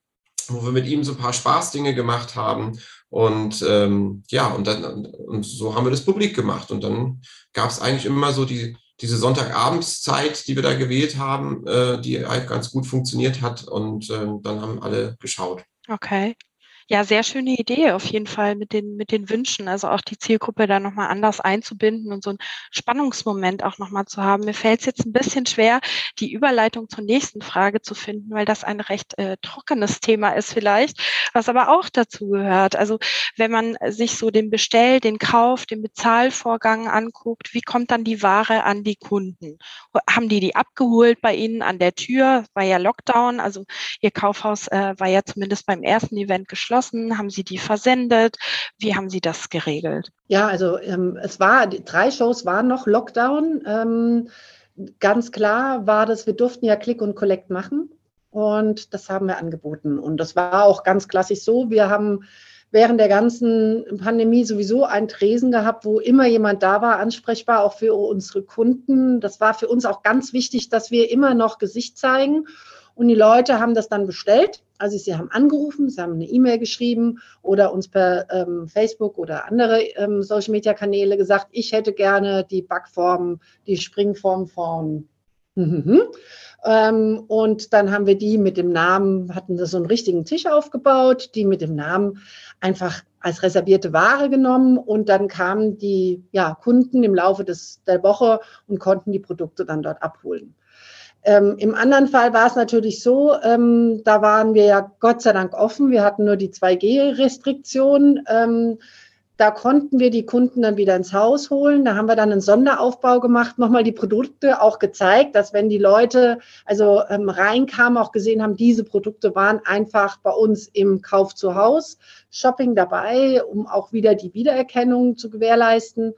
wo wir mit ihm so ein paar Spaßdinge gemacht haben. Und ähm, ja, und dann und so haben wir das publik gemacht. Und dann gab es eigentlich immer so die, diese Sonntagabendszeit, die wir da gewählt haben, äh, die halt ganz gut funktioniert hat. Und äh, dann haben alle geschaut. Okay. Ja, sehr schöne Idee auf jeden Fall mit den, mit den Wünschen, also auch die Zielgruppe da nochmal anders einzubinden und so einen Spannungsmoment auch nochmal zu haben. Mir fällt es jetzt ein bisschen schwer, die Überleitung zur nächsten Frage zu finden, weil das ein recht äh, trockenes Thema ist vielleicht, was aber auch dazu gehört. Also wenn man sich so den Bestell-, den Kauf, den Bezahlvorgang anguckt, wie kommt dann die Ware an die Kunden? Haben die die abgeholt bei Ihnen an der Tür? War ja Lockdown, also Ihr Kaufhaus äh, war ja zumindest beim ersten Event geschlossen geschlossen? Haben Sie die versendet? Wie haben Sie das geregelt? Ja, also ähm, es war, drei Shows waren noch Lockdown. Ähm, ganz klar war das, wir durften ja Click und Collect machen und das haben wir angeboten. Und das war auch ganz klassisch so. Wir haben während der ganzen Pandemie sowieso einen Tresen gehabt, wo immer jemand da war, ansprechbar, auch für unsere Kunden. Das war für uns auch ganz wichtig, dass wir immer noch Gesicht zeigen. Und die Leute haben das dann bestellt also sie haben angerufen, sie haben eine E-Mail geschrieben oder uns per ähm, Facebook oder andere ähm, Social-Media-Kanäle gesagt, ich hätte gerne die Backform, die Springform von [LAUGHS] ähm, und dann haben wir die mit dem Namen, hatten so einen richtigen Tisch aufgebaut, die mit dem Namen einfach als reservierte Ware genommen und dann kamen die ja, Kunden im Laufe des, der Woche und konnten die Produkte dann dort abholen. Ähm, Im anderen Fall war es natürlich so, ähm, da waren wir ja Gott sei Dank offen. Wir hatten nur die 2G-Restriktion. Ähm, da konnten wir die Kunden dann wieder ins Haus holen. Da haben wir dann einen Sonderaufbau gemacht, nochmal die Produkte auch gezeigt, dass wenn die Leute also ähm, reinkamen, auch gesehen haben, diese Produkte waren einfach bei uns im Kauf zu Haus, Shopping dabei, um auch wieder die Wiedererkennung zu gewährleisten.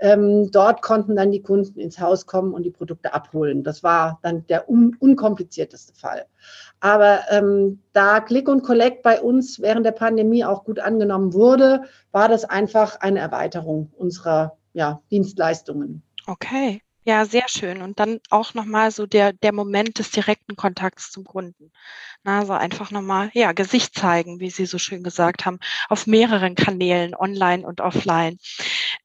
Ähm, dort konnten dann die Kunden ins Haus kommen und die Produkte abholen. Das war dann der un unkomplizierteste Fall. Aber ähm, da Click und Collect bei uns während der Pandemie auch gut angenommen wurde, war das einfach eine Erweiterung unserer ja, Dienstleistungen. Okay. Ja, sehr schön. Und dann auch nochmal so der, der Moment des direkten Kontakts zum Kunden. Na, also einfach nochmal, ja, Gesicht zeigen, wie Sie so schön gesagt haben, auf mehreren Kanälen, online und offline.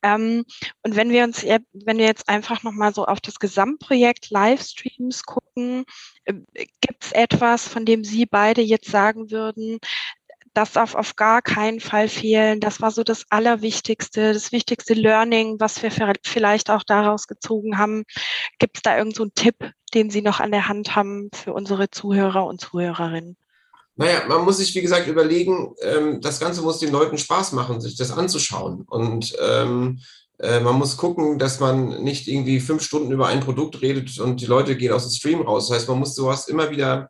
Ähm, und wenn wir uns, wenn wir jetzt einfach nochmal so auf das Gesamtprojekt Livestreams gucken, äh, gibt es etwas, von dem Sie beide jetzt sagen würden, das darf auf gar keinen Fall fehlen. Das war so das Allerwichtigste, das wichtigste Learning, was wir vielleicht auch daraus gezogen haben. Gibt es da irgendeinen so Tipp, den Sie noch an der Hand haben für unsere Zuhörer und Zuhörerinnen? Naja, man muss sich, wie gesagt, überlegen, ähm, das Ganze muss den Leuten Spaß machen, sich das anzuschauen. Und ähm, äh, man muss gucken, dass man nicht irgendwie fünf Stunden über ein Produkt redet und die Leute gehen aus dem Stream raus. Das heißt, man muss sowas immer wieder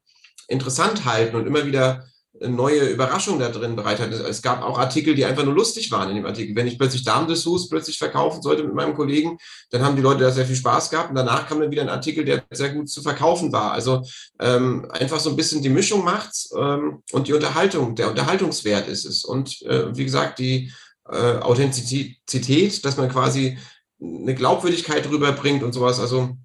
interessant halten und immer wieder neue Überraschung da drin bereitet. Es gab auch Artikel, die einfach nur lustig waren in dem Artikel. Wenn ich plötzlich Darmdessous plötzlich verkaufen sollte mit meinem Kollegen, dann haben die Leute da sehr viel Spaß gehabt und danach kam dann wieder ein Artikel, der sehr gut zu verkaufen war. Also ähm, einfach so ein bisschen die Mischung macht's ähm, und die Unterhaltung, der Unterhaltungswert ist es. Und äh, wie gesagt, die äh, Authentizität, dass man quasi eine Glaubwürdigkeit rüberbringt und sowas. Also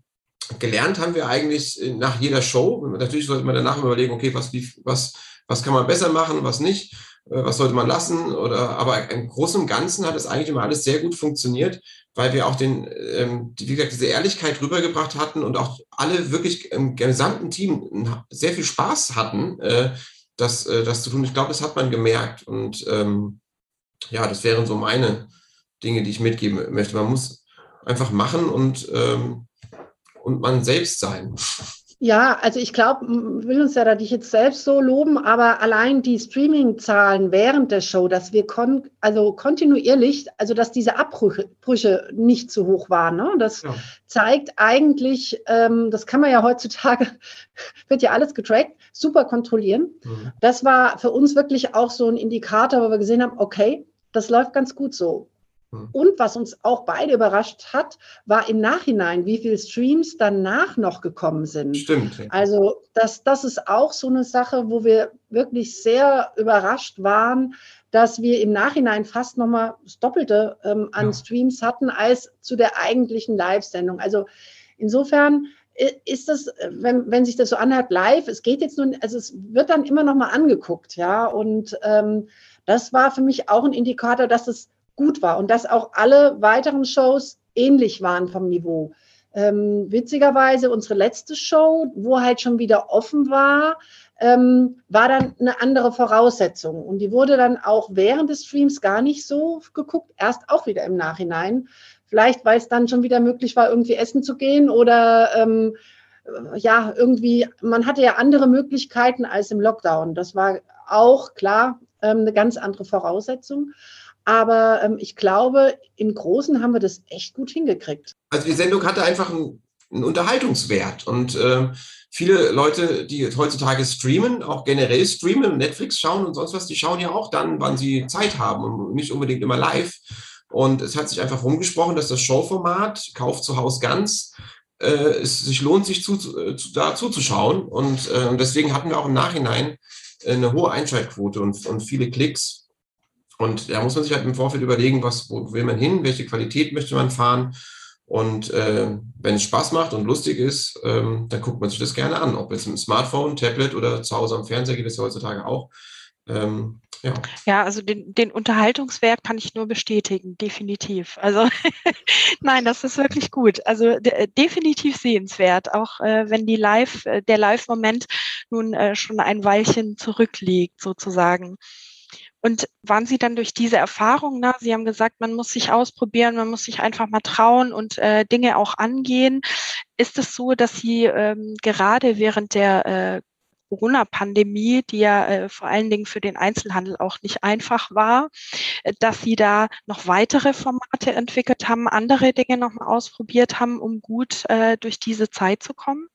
gelernt haben wir eigentlich nach jeder Show. Natürlich sollte man danach überlegen, okay, was, wie, was was kann man besser machen, was nicht. äh, was sollte man lassen? Oder aber im Großen und Ganzen hat es eigentlich immer alles sehr gut funktioniert, weil wir auch den, ähm, wie gesagt, diese Ehrlichkeit rübergebracht hatten und auch alle wirklich im gesamten Team sehr viel Spaß hatten, äh, das, äh, das zu tun. Ich glaube, das hat man gemerkt. Und ähm, ja, das wären so meine Dinge, die ich mitgeben möchte. Man muss einfach machen und, ähm, und man selbst sein. Ja, also ich glaube, will uns ja da nicht jetzt selbst so loben, aber allein die Streaming-Zahlen während der Show, dass wir kon also kontinuierlich, also dass diese Abbrüche nicht zu hoch waren, ne? das ja. zeigt eigentlich, ähm, das kann man ja heutzutage, [LAUGHS] wird ja alles getrackt, super kontrollieren. Mhm. Das war für uns wirklich auch so ein Indikator, wo wir gesehen haben, okay, das läuft ganz gut so. Hm. Und was uns auch beide überrascht hat, war im Nachhinein, wie viele Streams danach noch gekommen sind. Stimmt. Also das, das ist auch so eine Sache, wo wir wirklich sehr überrascht waren, dass wir im Nachhinein fast nochmal das Doppelte ähm, an ja. Streams hatten als zu der eigentlichen Live-Sendung. Also insofern ist das, wenn, wenn sich das so anhört, live, es geht jetzt nun, also es wird dann immer nochmal angeguckt, ja. Und ähm, das war für mich auch ein Indikator, dass es gut war und dass auch alle weiteren Shows ähnlich waren vom Niveau. Ähm, witzigerweise unsere letzte Show, wo halt schon wieder offen war, ähm, war dann eine andere Voraussetzung. Und die wurde dann auch während des Streams gar nicht so geguckt, erst auch wieder im Nachhinein. Vielleicht, weil es dann schon wieder möglich war, irgendwie essen zu gehen oder ähm, ja, irgendwie, man hatte ja andere Möglichkeiten als im Lockdown. Das war auch klar ähm, eine ganz andere Voraussetzung. Aber ähm, ich glaube, im Großen haben wir das echt gut hingekriegt. Also die Sendung hatte einfach einen, einen Unterhaltungswert und äh, viele Leute, die heutzutage streamen, auch generell streamen Netflix schauen und sonst was, die schauen ja auch dann, wann sie Zeit haben und nicht unbedingt immer live. Und es hat sich einfach rumgesprochen, dass das Showformat Kauf zu Haus ganz äh, es sich lohnt, sich zu, zu, da zuzuschauen. Und äh, deswegen hatten wir auch im Nachhinein eine hohe Einschaltquote und, und viele Klicks. Und da muss man sich halt im Vorfeld überlegen, was, wo will man hin, welche Qualität möchte man fahren. Und äh, wenn es Spaß macht und lustig ist, ähm, dann guckt man sich das gerne an. Ob jetzt im Smartphone, Tablet oder zu Hause am Fernseher geht es ja heutzutage auch. Ähm, ja. ja, also den, den Unterhaltungswert kann ich nur bestätigen, definitiv. Also [LAUGHS] nein, das ist wirklich gut. Also de definitiv sehenswert, auch äh, wenn die Live, äh, der Live-Moment nun äh, schon ein Weilchen zurückliegt, sozusagen. Und waren Sie dann durch diese Erfahrung, na, Sie haben gesagt, man muss sich ausprobieren, man muss sich einfach mal trauen und äh, Dinge auch angehen. Ist es so, dass Sie ähm, gerade während der äh, Corona-Pandemie, die ja äh, vor allen Dingen für den Einzelhandel auch nicht einfach war, äh, dass Sie da noch weitere Formate entwickelt haben, andere Dinge nochmal ausprobiert haben, um gut äh, durch diese Zeit zu kommen?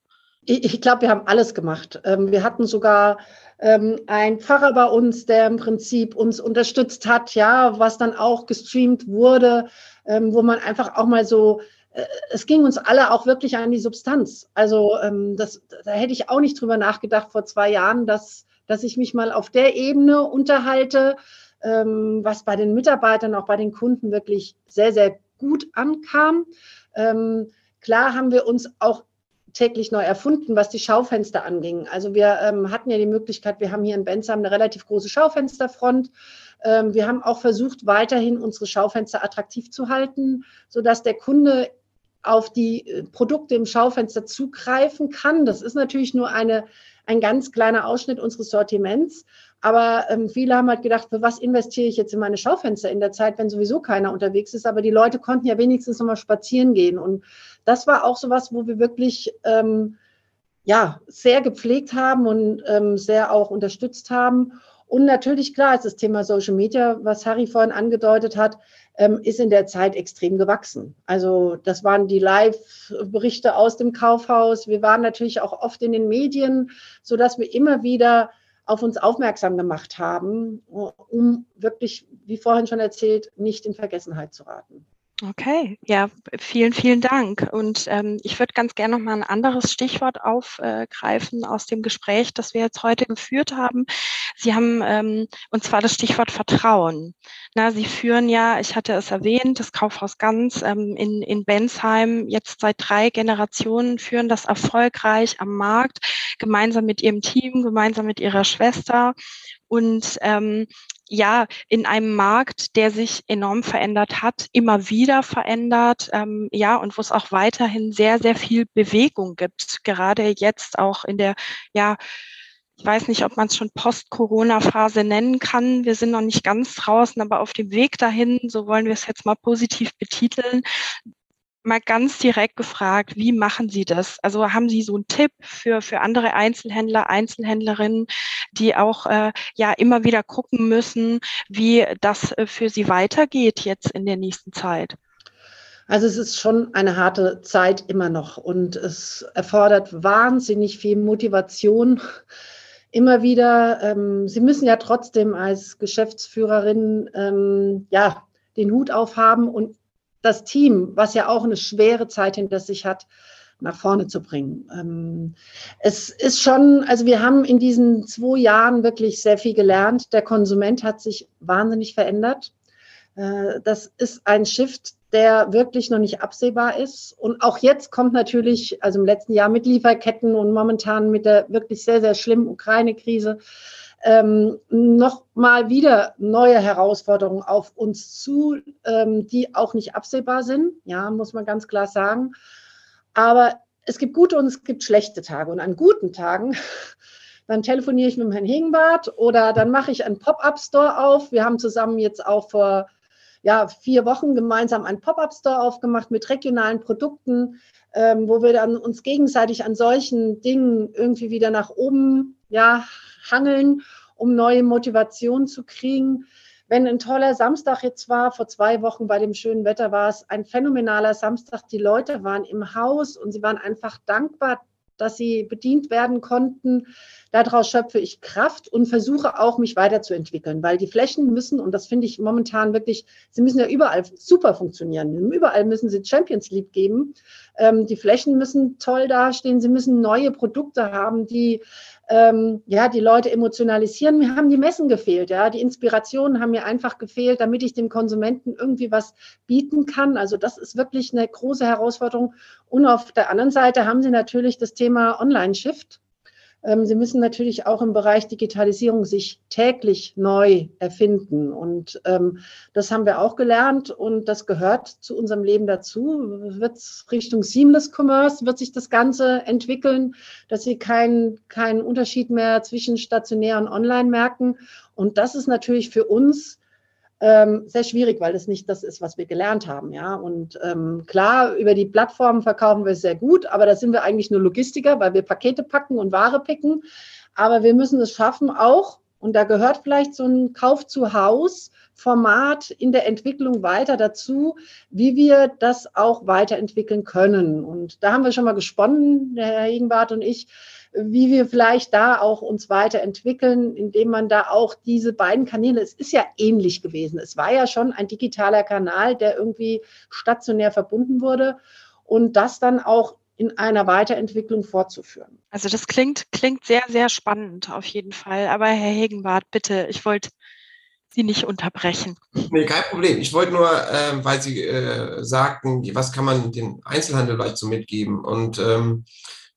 Ich, glaube, wir haben alles gemacht. Ähm, wir hatten sogar ähm, ein Pfarrer bei uns, der im Prinzip uns unterstützt hat, ja, was dann auch gestreamt wurde, ähm, wo man einfach auch mal so, äh, es ging uns alle auch wirklich an die Substanz. Also das, da hätte ich auch nicht drüber nachgedacht vor zwei Jahren, dass, dass ich mich mal auf der Ebene unterhalte, was bei den Mitarbeitern, auch bei den Kunden wirklich sehr, sehr gut ankam. Klar haben wir uns auch täglich neu erfunden, was die Schaufenster anging. Also wir ähm, hatten ja die Möglichkeit, wir haben hier in Bensheim eine relativ große Schaufensterfront. Ähm, wir haben auch versucht, weiterhin unsere Schaufenster attraktiv zu halten, sodass der Kunde auf die äh, Produkte im Schaufenster zugreifen kann. Das ist natürlich nur eine, ein ganz kleiner Ausschnitt unseres Sortiments. Aber ähm, viele haben halt gedacht, für was investiere ich jetzt in meine Schaufenster in der Zeit, wenn sowieso keiner unterwegs ist. Aber die Leute konnten ja wenigstens nochmal spazieren gehen. Und das war auch so was, wo wir wirklich ähm, ja, sehr gepflegt haben und ähm, sehr auch unterstützt haben. Und natürlich, klar, ist das Thema Social Media, was Harry vorhin angedeutet hat, ähm, ist in der Zeit extrem gewachsen. Also das waren die Live-Berichte aus dem Kaufhaus. Wir waren natürlich auch oft in den Medien, sodass wir immer wieder auf uns aufmerksam gemacht haben, um wirklich, wie vorhin schon erzählt, nicht in Vergessenheit zu raten. Okay, ja, vielen, vielen Dank. Und ähm, ich würde ganz gerne noch mal ein anderes Stichwort aufgreifen aus dem Gespräch, das wir jetzt heute geführt haben. Sie haben, ähm, und zwar das Stichwort Vertrauen. Na, Sie führen ja, ich hatte es erwähnt, das Kaufhaus Ganz ähm, in, in Bensheim jetzt seit drei Generationen, führen das erfolgreich am Markt, gemeinsam mit Ihrem Team, gemeinsam mit Ihrer Schwester. Und ähm, ja, in einem Markt, der sich enorm verändert hat, immer wieder verändert, ähm, ja, und wo es auch weiterhin sehr, sehr viel Bewegung gibt, gerade jetzt auch in der, ja, ich weiß nicht, ob man es schon Post-Corona-Phase nennen kann. Wir sind noch nicht ganz draußen, aber auf dem Weg dahin, so wollen wir es jetzt mal positiv betiteln, mal ganz direkt gefragt, wie machen Sie das? Also haben Sie so einen Tipp für, für andere Einzelhändler, Einzelhändlerinnen, die auch äh, ja immer wieder gucken müssen, wie das äh, für sie weitergeht jetzt in der nächsten Zeit? Also es ist schon eine harte Zeit immer noch und es erfordert wahnsinnig viel Motivation. [LAUGHS] Immer wieder, ähm, Sie müssen ja trotzdem als Geschäftsführerin ähm, ja den Hut aufhaben und das Team, was ja auch eine schwere Zeit hinter sich hat, nach vorne zu bringen. Ähm, es ist schon, also wir haben in diesen zwei Jahren wirklich sehr viel gelernt. Der Konsument hat sich wahnsinnig verändert. Äh, das ist ein Shift, der wirklich noch nicht absehbar ist. Und auch jetzt kommt natürlich, also im letzten Jahr mit Lieferketten und momentan mit der wirklich sehr, sehr schlimmen Ukraine-Krise, ähm, noch mal wieder neue Herausforderungen auf uns zu, ähm, die auch nicht absehbar sind. Ja, muss man ganz klar sagen. Aber es gibt gute und es gibt schlechte Tage. Und an guten Tagen, [LAUGHS] dann telefoniere ich mit Herrn Hingenbart oder dann mache ich einen Pop-up-Store auf. Wir haben zusammen jetzt auch vor ja, vier Wochen gemeinsam einen Pop-up-Store aufgemacht mit regionalen Produkten, ähm, wo wir dann uns gegenseitig an solchen Dingen irgendwie wieder nach oben ja, hangeln, um neue Motivation zu kriegen. Wenn ein toller Samstag jetzt war, vor zwei Wochen bei dem schönen Wetter war es ein phänomenaler Samstag. Die Leute waren im Haus und sie waren einfach dankbar, dass sie bedient werden konnten. Daraus schöpfe ich Kraft und versuche auch, mich weiterzuentwickeln, weil die Flächen müssen, und das finde ich momentan wirklich, sie müssen ja überall super funktionieren. Überall müssen sie Champions League geben. Ähm, die Flächen müssen toll dastehen. Sie müssen neue Produkte haben, die ähm, ja, die Leute emotionalisieren. Mir haben die Messen gefehlt, ja. Die Inspirationen haben mir einfach gefehlt, damit ich dem Konsumenten irgendwie was bieten kann. Also das ist wirklich eine große Herausforderung. Und auf der anderen Seite haben sie natürlich das Thema Online-Shift. Ähm, sie müssen natürlich auch im Bereich Digitalisierung sich täglich neu erfinden. Und ähm, das haben wir auch gelernt und das gehört zu unserem Leben dazu. Wird Richtung Seamless Commerce wird sich das Ganze entwickeln, dass Sie keinen keinen Unterschied mehr zwischen stationär und online merken. Und das ist natürlich für uns ähm, sehr schwierig, weil das nicht das ist, was wir gelernt haben. Ja, und ähm, klar, über die Plattformen verkaufen wir sehr gut, aber da sind wir eigentlich nur Logistiker, weil wir Pakete packen und Ware picken. Aber wir müssen es schaffen, auch, und da gehört vielleicht so ein Kauf zu Haus. Format in der Entwicklung weiter dazu, wie wir das auch weiterentwickeln können. Und da haben wir schon mal gesponnen, der Herr Hegenbart und ich, wie wir vielleicht da auch uns weiterentwickeln, indem man da auch diese beiden Kanäle, es ist ja ähnlich gewesen. Es war ja schon ein digitaler Kanal, der irgendwie stationär verbunden wurde und das dann auch in einer Weiterentwicklung fortzuführen. Also das klingt, klingt sehr, sehr spannend auf jeden Fall. Aber Herr Hegenbart, bitte, ich wollte Sie nicht unterbrechen. Nee, kein Problem. Ich wollte nur, äh, weil Sie äh, sagten, was kann man den Einzelhandel vielleicht so mitgeben? Und ähm,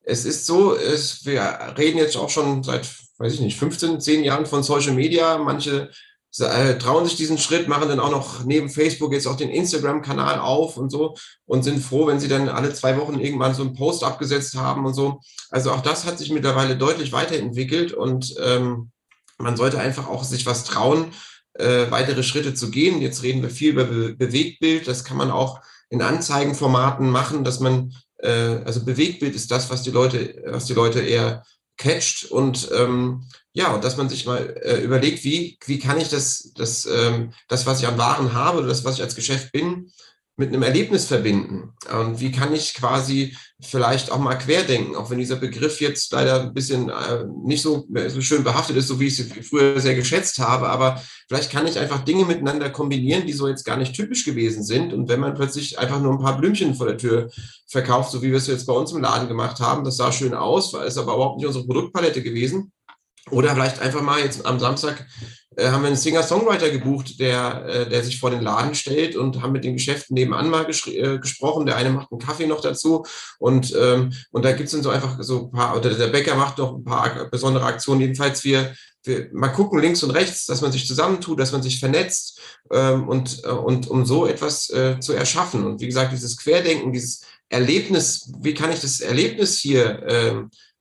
es ist so, es, wir reden jetzt auch schon seit, weiß ich nicht, 15, 10 Jahren von Social Media. Manche äh, trauen sich diesen Schritt, machen dann auch noch neben Facebook jetzt auch den Instagram-Kanal auf und so und sind froh, wenn sie dann alle zwei Wochen irgendwann so einen Post abgesetzt haben und so. Also auch das hat sich mittlerweile deutlich weiterentwickelt und ähm, man sollte einfach auch sich was trauen, äh, weitere Schritte zu gehen. Jetzt reden wir viel über Be Bewegtbild. Das kann man auch in Anzeigenformaten machen, dass man also Bewegtbild ist das, was die Leute, was die Leute eher catcht. Und ähm, ja, und dass man sich mal äh, überlegt, wie, wie kann ich das, das, ähm, das, was ich an Waren habe oder das, was ich als Geschäft bin, mit einem Erlebnis verbinden? Und wie kann ich quasi vielleicht auch mal querdenken, auch wenn dieser Begriff jetzt leider ein bisschen äh, nicht so, so schön behaftet ist, so wie ich es früher sehr geschätzt habe, aber vielleicht kann ich einfach Dinge miteinander kombinieren, die so jetzt gar nicht typisch gewesen sind. Und wenn man plötzlich einfach nur ein paar Blümchen vor der Tür verkauft, so wie wir es jetzt bei uns im Laden gemacht haben, das sah schön aus, war ist aber überhaupt nicht unsere Produktpalette gewesen. Oder vielleicht einfach mal jetzt am Samstag haben wir einen Singer-Songwriter gebucht, der, äh, der sich vor den Laden stellt und haben mit den Geschäften nebenan mal äh, gesprochen. Der eine macht einen Kaffee noch dazu und, ähm, und da gibt es dann so einfach so ein paar, oder der Bäcker macht noch ein paar besondere Aktionen. Jedenfalls, wir, wir mal gucken links und rechts, dass man sich zusammentut, dass man sich vernetzt ähm, und, äh, und um so etwas äh, zu erschaffen. Und wie gesagt, dieses Querdenken, dieses Erlebnis, wie kann ich das Erlebnis hier äh,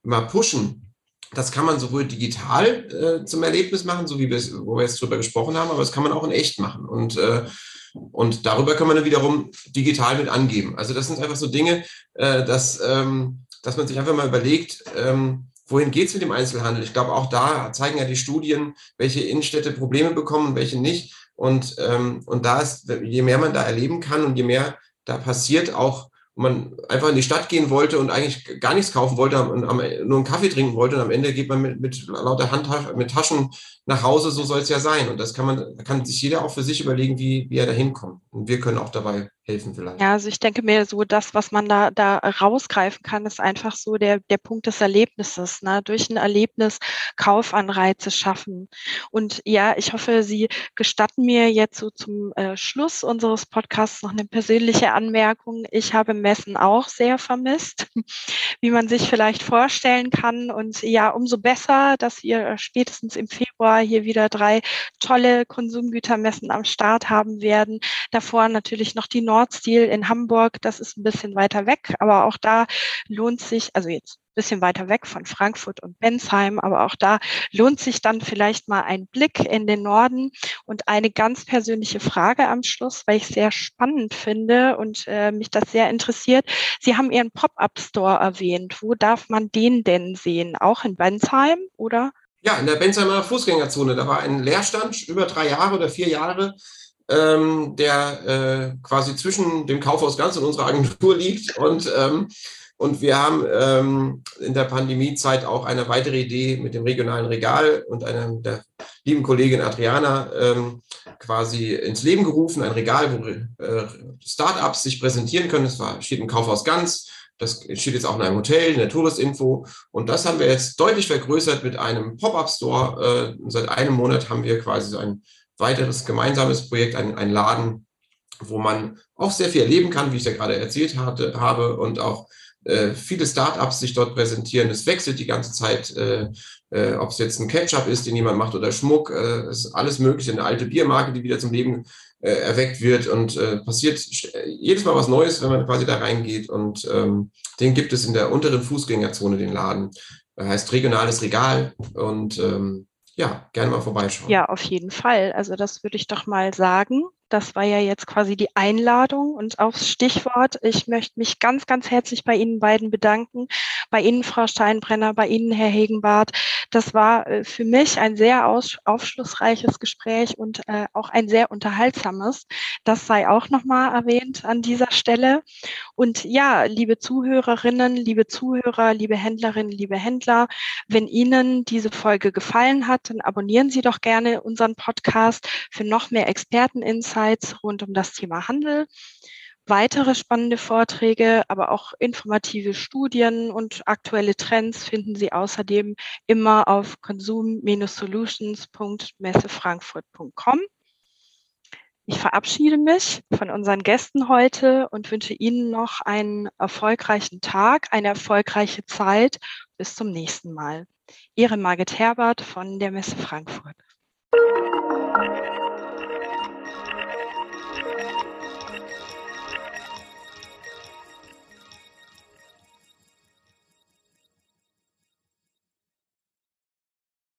mal pushen? Das kann man sowohl digital äh, zum Erlebnis machen, so wie wir wo wir jetzt drüber gesprochen haben, aber das kann man auch in echt machen. Und, äh, und darüber kann man dann wiederum digital mit angeben. Also das sind einfach so Dinge, äh, dass, ähm, dass man sich einfach mal überlegt, ähm, wohin geht es mit dem Einzelhandel? Ich glaube, auch da zeigen ja die Studien, welche Innenstädte Probleme bekommen und welche nicht. Und, ähm, und da ist, je mehr man da erleben kann und je mehr da passiert, auch man einfach in die Stadt gehen wollte und eigentlich gar nichts kaufen wollte und nur einen Kaffee trinken wollte und am Ende geht man mit, mit lauter Handtaschen, mit Taschen nach Hause, so soll es ja sein. Und das kann man, kann sich jeder auch für sich überlegen, wie, wie er da hinkommt. Und wir können auch dabei helfen vielleicht. Ja, also ich denke mir so, das, was man da, da rausgreifen kann, ist einfach so der, der Punkt des Erlebnisses, ne? durch ein Erlebnis Kaufanreize schaffen. Und ja, ich hoffe, Sie gestatten mir jetzt so zum äh, Schluss unseres Podcasts noch eine persönliche Anmerkung. Ich habe Messen auch sehr vermisst, [LAUGHS] wie man sich vielleicht vorstellen kann. Und ja, umso besser, dass wir spätestens im Februar hier wieder drei tolle Konsumgütermessen am Start haben werden. Davor natürlich noch die Nordstil in Hamburg. Das ist ein bisschen weiter weg, aber auch da lohnt sich, also jetzt ein bisschen weiter weg von Frankfurt und Bensheim, aber auch da lohnt sich dann vielleicht mal ein Blick in den Norden und eine ganz persönliche Frage am Schluss, weil ich sehr spannend finde und äh, mich das sehr interessiert. Sie haben Ihren Pop-up-Store erwähnt. Wo darf man den denn sehen? Auch in Bensheim oder? Ja, in der Bensheimer Fußgängerzone. Da war ein Leerstand über drei Jahre oder vier Jahre, ähm, der äh, quasi zwischen dem Kaufhaus ganz und unserer Agentur liegt. Und, ähm, und wir haben ähm, in der Pandemiezeit auch eine weitere Idee mit dem regionalen Regal und einer der lieben Kollegin Adriana ähm, quasi ins Leben gerufen. Ein Regal, wo äh, Startups sich präsentieren können. Es steht im Kaufhaus ganz das steht jetzt auch in einem Hotel, in der Touristinfo. Und das haben wir jetzt deutlich vergrößert mit einem Pop-up-Store. Äh, seit einem Monat haben wir quasi so ein weiteres gemeinsames Projekt, ein, ein Laden, wo man auch sehr viel erleben kann, wie ich ja gerade erzählt hatte, habe und auch äh, viele Startups sich dort präsentieren. Es wechselt die ganze Zeit, äh, äh, ob es jetzt ein Ketchup ist, den jemand macht oder Schmuck. Äh, ist alles mögliche. Eine alte Biermarke, die wieder zum Leben äh, erweckt wird und äh, passiert jedes Mal was Neues, wenn man quasi da reingeht. Und ähm, den gibt es in der unteren Fußgängerzone, den Laden. Er heißt regionales Regal und ähm, ja, gerne mal vorbeischauen. Ja, auf jeden Fall. Also das würde ich doch mal sagen. Das war ja jetzt quasi die Einladung und aufs Stichwort. Ich möchte mich ganz, ganz herzlich bei Ihnen beiden bedanken. Bei Ihnen, Frau Steinbrenner, bei Ihnen, Herr Hegenbart. Das war äh, für mich ein sehr aufschlussreiches Gespräch und äh, auch ein sehr unterhaltsames. Das sei auch nochmal erwähnt an dieser Stelle. Und ja, liebe Zuhörerinnen, liebe Zuhörer, liebe Händlerinnen, liebe Händler, wenn Ihnen diese Folge gefallen hat, dann abonnieren Sie doch gerne unseren Podcast für noch mehr Experteninsights Insights rund um das Thema Handel. Weitere spannende Vorträge, aber auch informative Studien und aktuelle Trends finden Sie außerdem immer auf consum-solutions.messefrankfurt.com. Ich verabschiede mich von unseren Gästen heute und wünsche Ihnen noch einen erfolgreichen Tag, eine erfolgreiche Zeit. Bis zum nächsten Mal. Ihre Margit Herbert von der Messe Frankfurt.